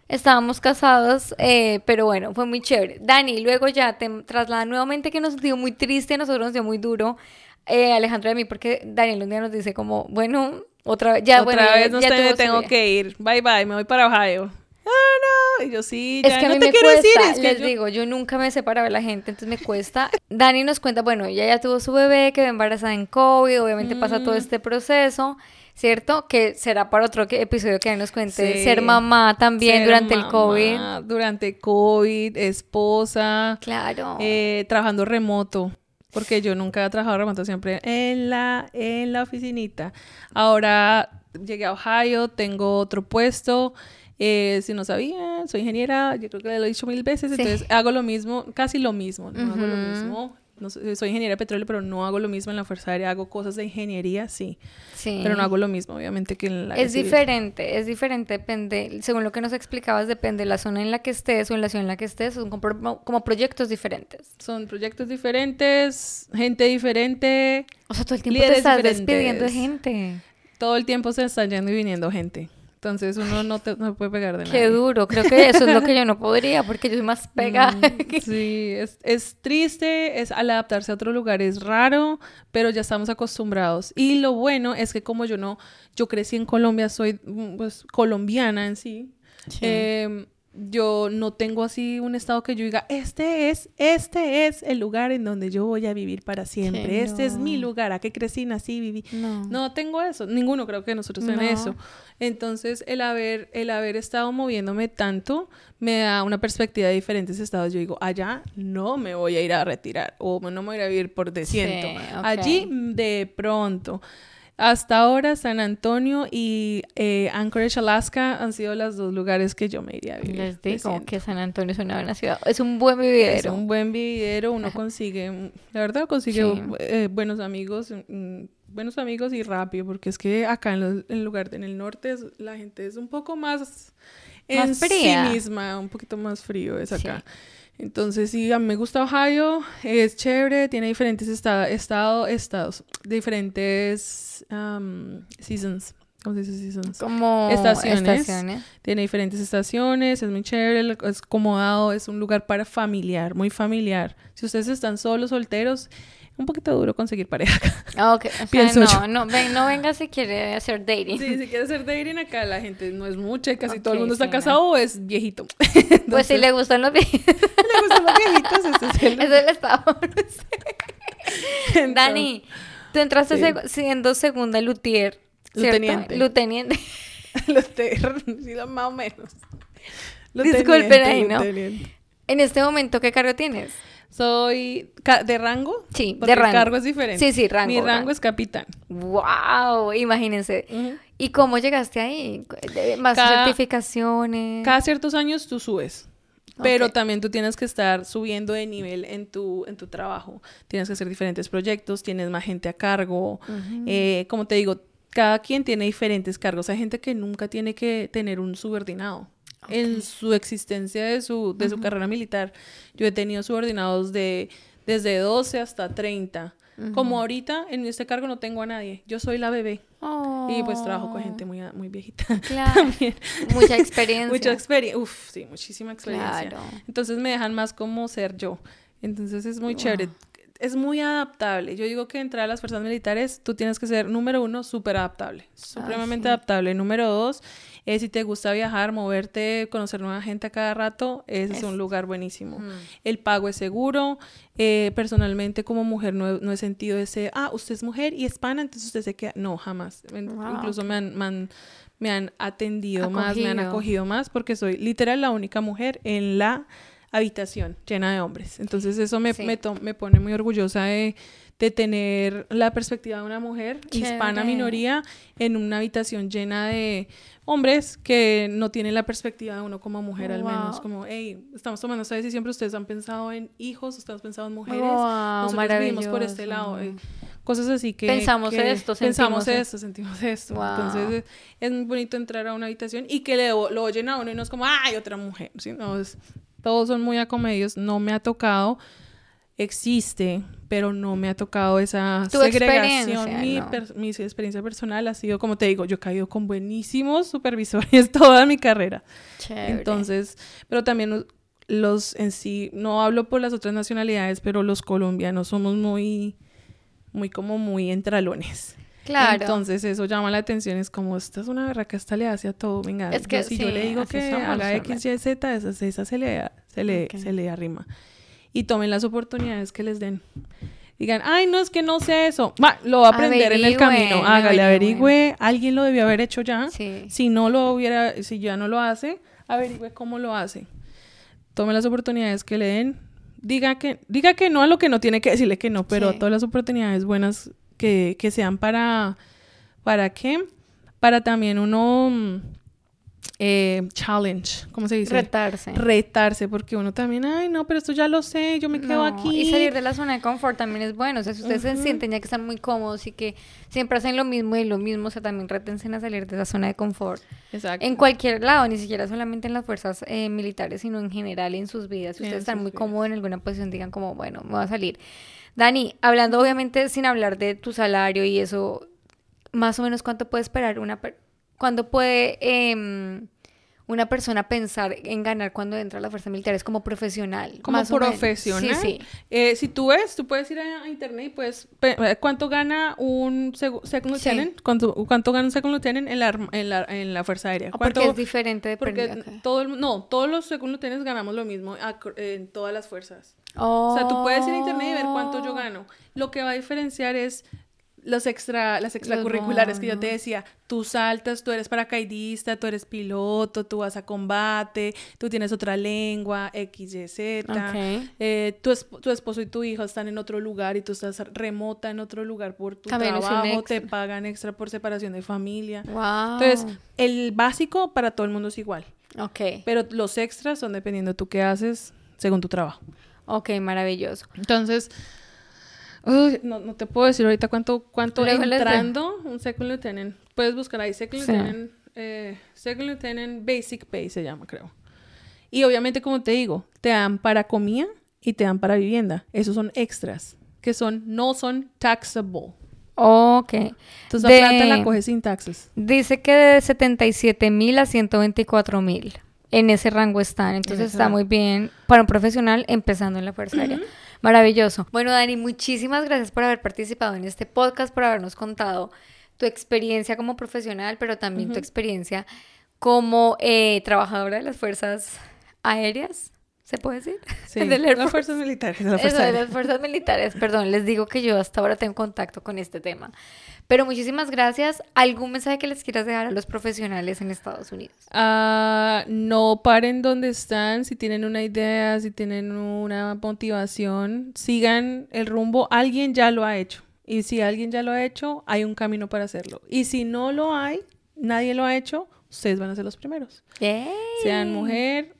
S1: Estábamos casados, eh, pero bueno, fue muy chévere. Dani, luego ya te trasladan nuevamente que nos dio muy triste, a nosotros nos dio muy duro. Eh, Alejandro de mí, porque Daniel un día nos dice como, bueno, otra vez, ya,
S2: otra vez no ya tengo que ir. Bye bye, me voy para Ohio. Ah, no. Y yo sí, ya es que a mí me cuesta,
S1: les digo, yo nunca me separaba de la gente, entonces me cuesta. Dani nos cuenta, bueno, ella ya tuvo su bebé, quedó embarazada en COVID, obviamente pasa todo mm. este proceso. ¿Cierto? Que será para otro episodio que nos cuente ser mamá también durante el COVID.
S2: Durante COVID, esposa.
S1: Claro.
S2: Eh, trabajando remoto. Porque yo nunca he trabajado remoto, siempre en la, en la oficinita. Ahora llegué a Ohio, tengo otro puesto. Eh, si no sabía, soy ingeniera, yo creo que lo he dicho mil veces, entonces hago lo mismo, casi lo mismo, no hago lo mismo no soy ingeniera de petróleo, pero no hago lo mismo en la Fuerza Aérea, hago cosas de ingeniería, sí. Sí. Pero no hago lo mismo, obviamente, que en la...
S1: Es diferente, es diferente, depende, según lo que nos explicabas, depende de la zona en la que estés o en la ciudad en la que estés, son como, como proyectos diferentes.
S2: Son proyectos diferentes, gente diferente.
S1: O sea, todo el tiempo te estás despidiendo de gente.
S2: Todo el tiempo se está yendo y viniendo gente. Entonces uno no, te, no puede pegar de nada.
S1: Qué duro, creo que eso es lo que yo no podría porque yo soy más pegada. Mm,
S2: sí, es, es, triste, es al adaptarse a otro lugar es raro, pero ya estamos acostumbrados. Y lo bueno es que como yo no, yo crecí en Colombia, soy mm, pues colombiana en sí. sí. Eh, yo no tengo así un estado que yo diga, este es, este es el lugar en donde yo voy a vivir para siempre, este es mi lugar, a que crecí, nací, viví. No. tengo eso, ninguno creo que nosotros tenemos eso. Entonces, el haber, el haber estado moviéndome tanto me da una perspectiva de diferentes estados. Yo digo, allá no me voy a ir a retirar o no me voy a ir a vivir por desciento. Allí de pronto. Hasta ahora San Antonio y eh, Anchorage, Alaska han sido los dos lugares que yo me iría a vivir.
S1: Les digo que San Antonio es una buena ciudad. Es un buen vividero. Es
S2: un buen vividero. Uno consigue, la verdad, consigue eh, buenos amigos, mm, buenos amigos y rápido, porque es que acá en, el lugar, en el norte, la gente es un poco más, en sí misma, un poquito más frío es acá. Entonces, sí, a mí me gusta Ohio, es chévere, tiene diferentes estados, estados, diferentes seasons. ¿Cómo se dice seasons?
S1: Como estaciones.
S2: Tiene diferentes estaciones, es muy chévere, es acomodado, es un lugar para familiar, muy familiar. Si ustedes están solos, solteros, un poquito duro conseguir pareja acá.
S1: Ah, ok. no, no, no venga si quiere hacer dating.
S2: Sí, si quiere hacer dating acá la gente no es mucha y casi todo el mundo está casado o es viejito.
S1: pues si le gustan los viejitos.
S2: le gustan los viejitos,
S1: ese es el... es el estado. Dani, tú entraste siendo segunda luthier. Luteniente. Luteniente.
S2: Luthier, sí, más o menos.
S1: Disculpen ahí, ¿no? En este momento, ¿qué cargo tienes?
S2: Soy de rango.
S1: Sí,
S2: porque de rango. Cargo es diferente.
S1: Sí, sí, rango.
S2: Mi rango, es capitán.
S1: ¡Wow! Imagínense. ¿Y cómo llegaste ahí? ¿Más certificaciones?
S2: Cada ciertos años tú subes. Pero también tú tienes que estar subiendo de nivel en tu, en tu trabajo. Tienes que hacer diferentes proyectos, tienes más gente a cargo. Eh, como te digo, cada quien tiene diferentes cargos. Hay gente que nunca tiene que tener un subordinado. En su existencia de su, de su carrera militar, yo he tenido subordinados de desde 12 hasta 30. Como ahorita en este cargo no tengo a nadie, yo soy la bebé. Y pues trabajo con gente muy, muy viejita.
S1: Claro. Mucha experiencia.
S2: Mucha experiencia. Uf, sí, muchísima experiencia. Claro. Entonces me dejan más como ser yo. Entonces es muy chévere es muy adaptable. Yo digo que entrar a las fuerzas militares, tú tienes que ser, número uno, súper adaptable, supremamente adaptable. Número dos, es si te gusta viajar, moverte, conocer nueva gente a cada rato, ese es, un lugar buenísimo. El pago es seguro. Eh, personalmente, como mujer, no, he sentido ese, ah, usted es mujer y hispana, entonces usted se queda. No, jamás. Incluso me han, me han, atendido más, me han acogido más, porque soy literal la única mujer en la habitación llena de hombres. Entonces eso me, me, pone muy orgullosa de, tener la perspectiva de una mujer hispana minoría en una habitación llena de hombres que no tienen la perspectiva de uno como mujer al menos. Como, hey, estamos tomando esta decisión, pero ustedes han pensado en hijos, ustedes han pensado en mujeres. Nosotros vivimos por este lado. Eh, cosas así que...
S1: Pensamos esto,
S2: Pensamos esto, sentimos esto. Entonces es, muy bonito entrar a una habitación y que le, lo oyen a uno y no es como, ay, otra mujer. es, todos son muy acomedidos, no me ha tocado, existe, pero no me ha tocado esa segregación. Mi, mi, experiencia personal ha sido, como te digo, yo he caído con buenísimos supervisores toda mi carrera. Entonces, pero también los en sí, no hablo por las otras nacionalidades, pero los colombianos somos muy, muy como muy entralones. Claro. Entonces eso llama la atención, es como, esta es una que esta le hace a todo, venga, es que, si yo le digo que haga X, Y, Z, esa, esa se le, se le, se le arrima. Y tomen las oportunidades que les den. Digan, ay, no, es que no sé eso. Va, lo va a aprender en el camino. Hágale, averigüe. Alguien lo debió haber hecho ya. Si no lo hubiera, si ya no lo hace, averigüe cómo lo hace. Tome las oportunidades que le den. Diga que, diga que no a lo que no tiene que decirle que no, pero todas las oportunidades buenas que, que sean para, ¿para qué? Para también uno mm, eh, challenge, ¿cómo se dice?
S1: Retarse.
S2: Retarse, porque uno también, ay, no, pero esto ya lo sé, yo me quedo aquí.
S1: Y salir de la zona de confort también es bueno, o sea, si ustedes se sienten ya que están muy cómodos y que siempre hacen lo mismo y lo mismo, o sea, también retensen a salir de esa zona de confort. Exacto. En cualquier lado, ni siquiera solamente en las fuerzas eh, militares, sino en general en sus vidas. Si ustedes están muy cómodos en alguna posición, digan como, bueno, me voy a salir. Dani, hablando obviamente sin hablar de tu salario y eso, más o menos cuánto puede esperar una... ¿Cuándo puede em, una persona pensar en ganar cuando entra a la fuerza militar? Es como profesional.
S2: Como profesional. Sí, sí. Eh, si tú ves, tú puedes ir a, internet y puedes... Eh, ¿Cuánto gana un second lieutenant? ¿Cuánto, ¿Cuánto, gana un second lieutenant en la, en la, en la Fuerza Aérea?
S1: Porque es diferente de
S2: Porque todo el, no, todos los second lieutenants ganamos lo mismo en todas las fuerzas. O sea, tú puedes ir a internet y ver cuánto yo gano. Lo que va a diferenciar es los extra, las extracurriculares que yo te decía, tú saltas, tú eres paracaidista, tú eres piloto, tú vas a combate, tú tienes otra lengua, X, Y, Z. Eh, tu, tu, esposo y tu hijo están en otro lugar y tú estás remota en otro lugar por tu trabajo, te pagan extra por separación de familia. Entonces, el básico para todo el mundo es igual.
S1: Ok.
S2: Pero los extras son dependiendo tú qué haces según tu trabajo.
S1: Ok, maravilloso.
S2: Entonces, no, no, te puedo decir ahorita cuánto, cuánto entrando un second lieutenant. Puedes buscar ahí second lieutenant, eh, second lieutenant basic pay se llama, creo. Y obviamente, como te digo, te dan para comida y te dan para vivienda. Esos son extras, que son, no son taxable.
S1: Ok.
S2: Entonces la plata la coges sin taxes.
S1: Dice que de 77 mil a 124 mil en ese rango están. Entonces está muy bien para un profesional empezando en la Fuerza Aérea. Maravilloso. Bueno, Dani, muchísimas gracias por haber participado en este podcast, por habernos contado tu experiencia como profesional, pero también tu experiencia como eh, trabajadora de las Fuerzas Aéreas. ¿Se puede decir?
S2: Sí, de las fuerzas militares.
S1: De, Eso, de las fuerzas militares. Perdón, les digo que yo hasta ahora tengo contacto con este tema. Pero muchísimas gracias. ¿Algún mensaje que les quieras dejar a los profesionales en Estados Unidos?
S2: Uh, no paren donde están. Si tienen una idea, si tienen una motivación, sigan el rumbo. Alguien ya lo ha hecho. Y si alguien ya lo ha hecho, hay un camino para hacerlo. Y si no lo hay, nadie lo ha hecho, ustedes van a ser los primeros. Sean mujer,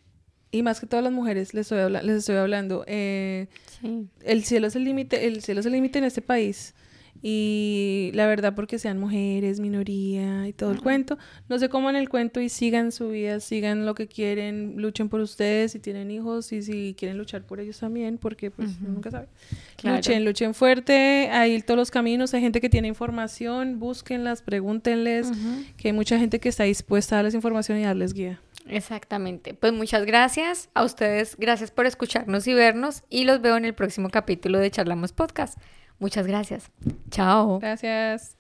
S2: y más que todas las mujeres, les estoy, les estoy hablando, eh, el cielo es el límite, el cielo es el límite en este país. Y la verdad, porque sean mujeres, minoría y todo el cuento, no se coman el cuento y sigan su vida, sigan lo que quieren, luchen por ustedes si tienen hijos y si quieren luchar por ellos también, porque pues nunca sabe. Luchen, luchen fuerte, hay todos los caminos, hay gente que tiene información, búsquenlas, pregúntenles, que hay mucha gente que está dispuesta a darles información y darles guía.
S1: Exactamente. Pues muchas gracias a ustedes, gracias por escucharnos y vernos y los veo en el próximo capítulo de Charlamos Podcast. Muchas gracias. Chao.
S2: Gracias.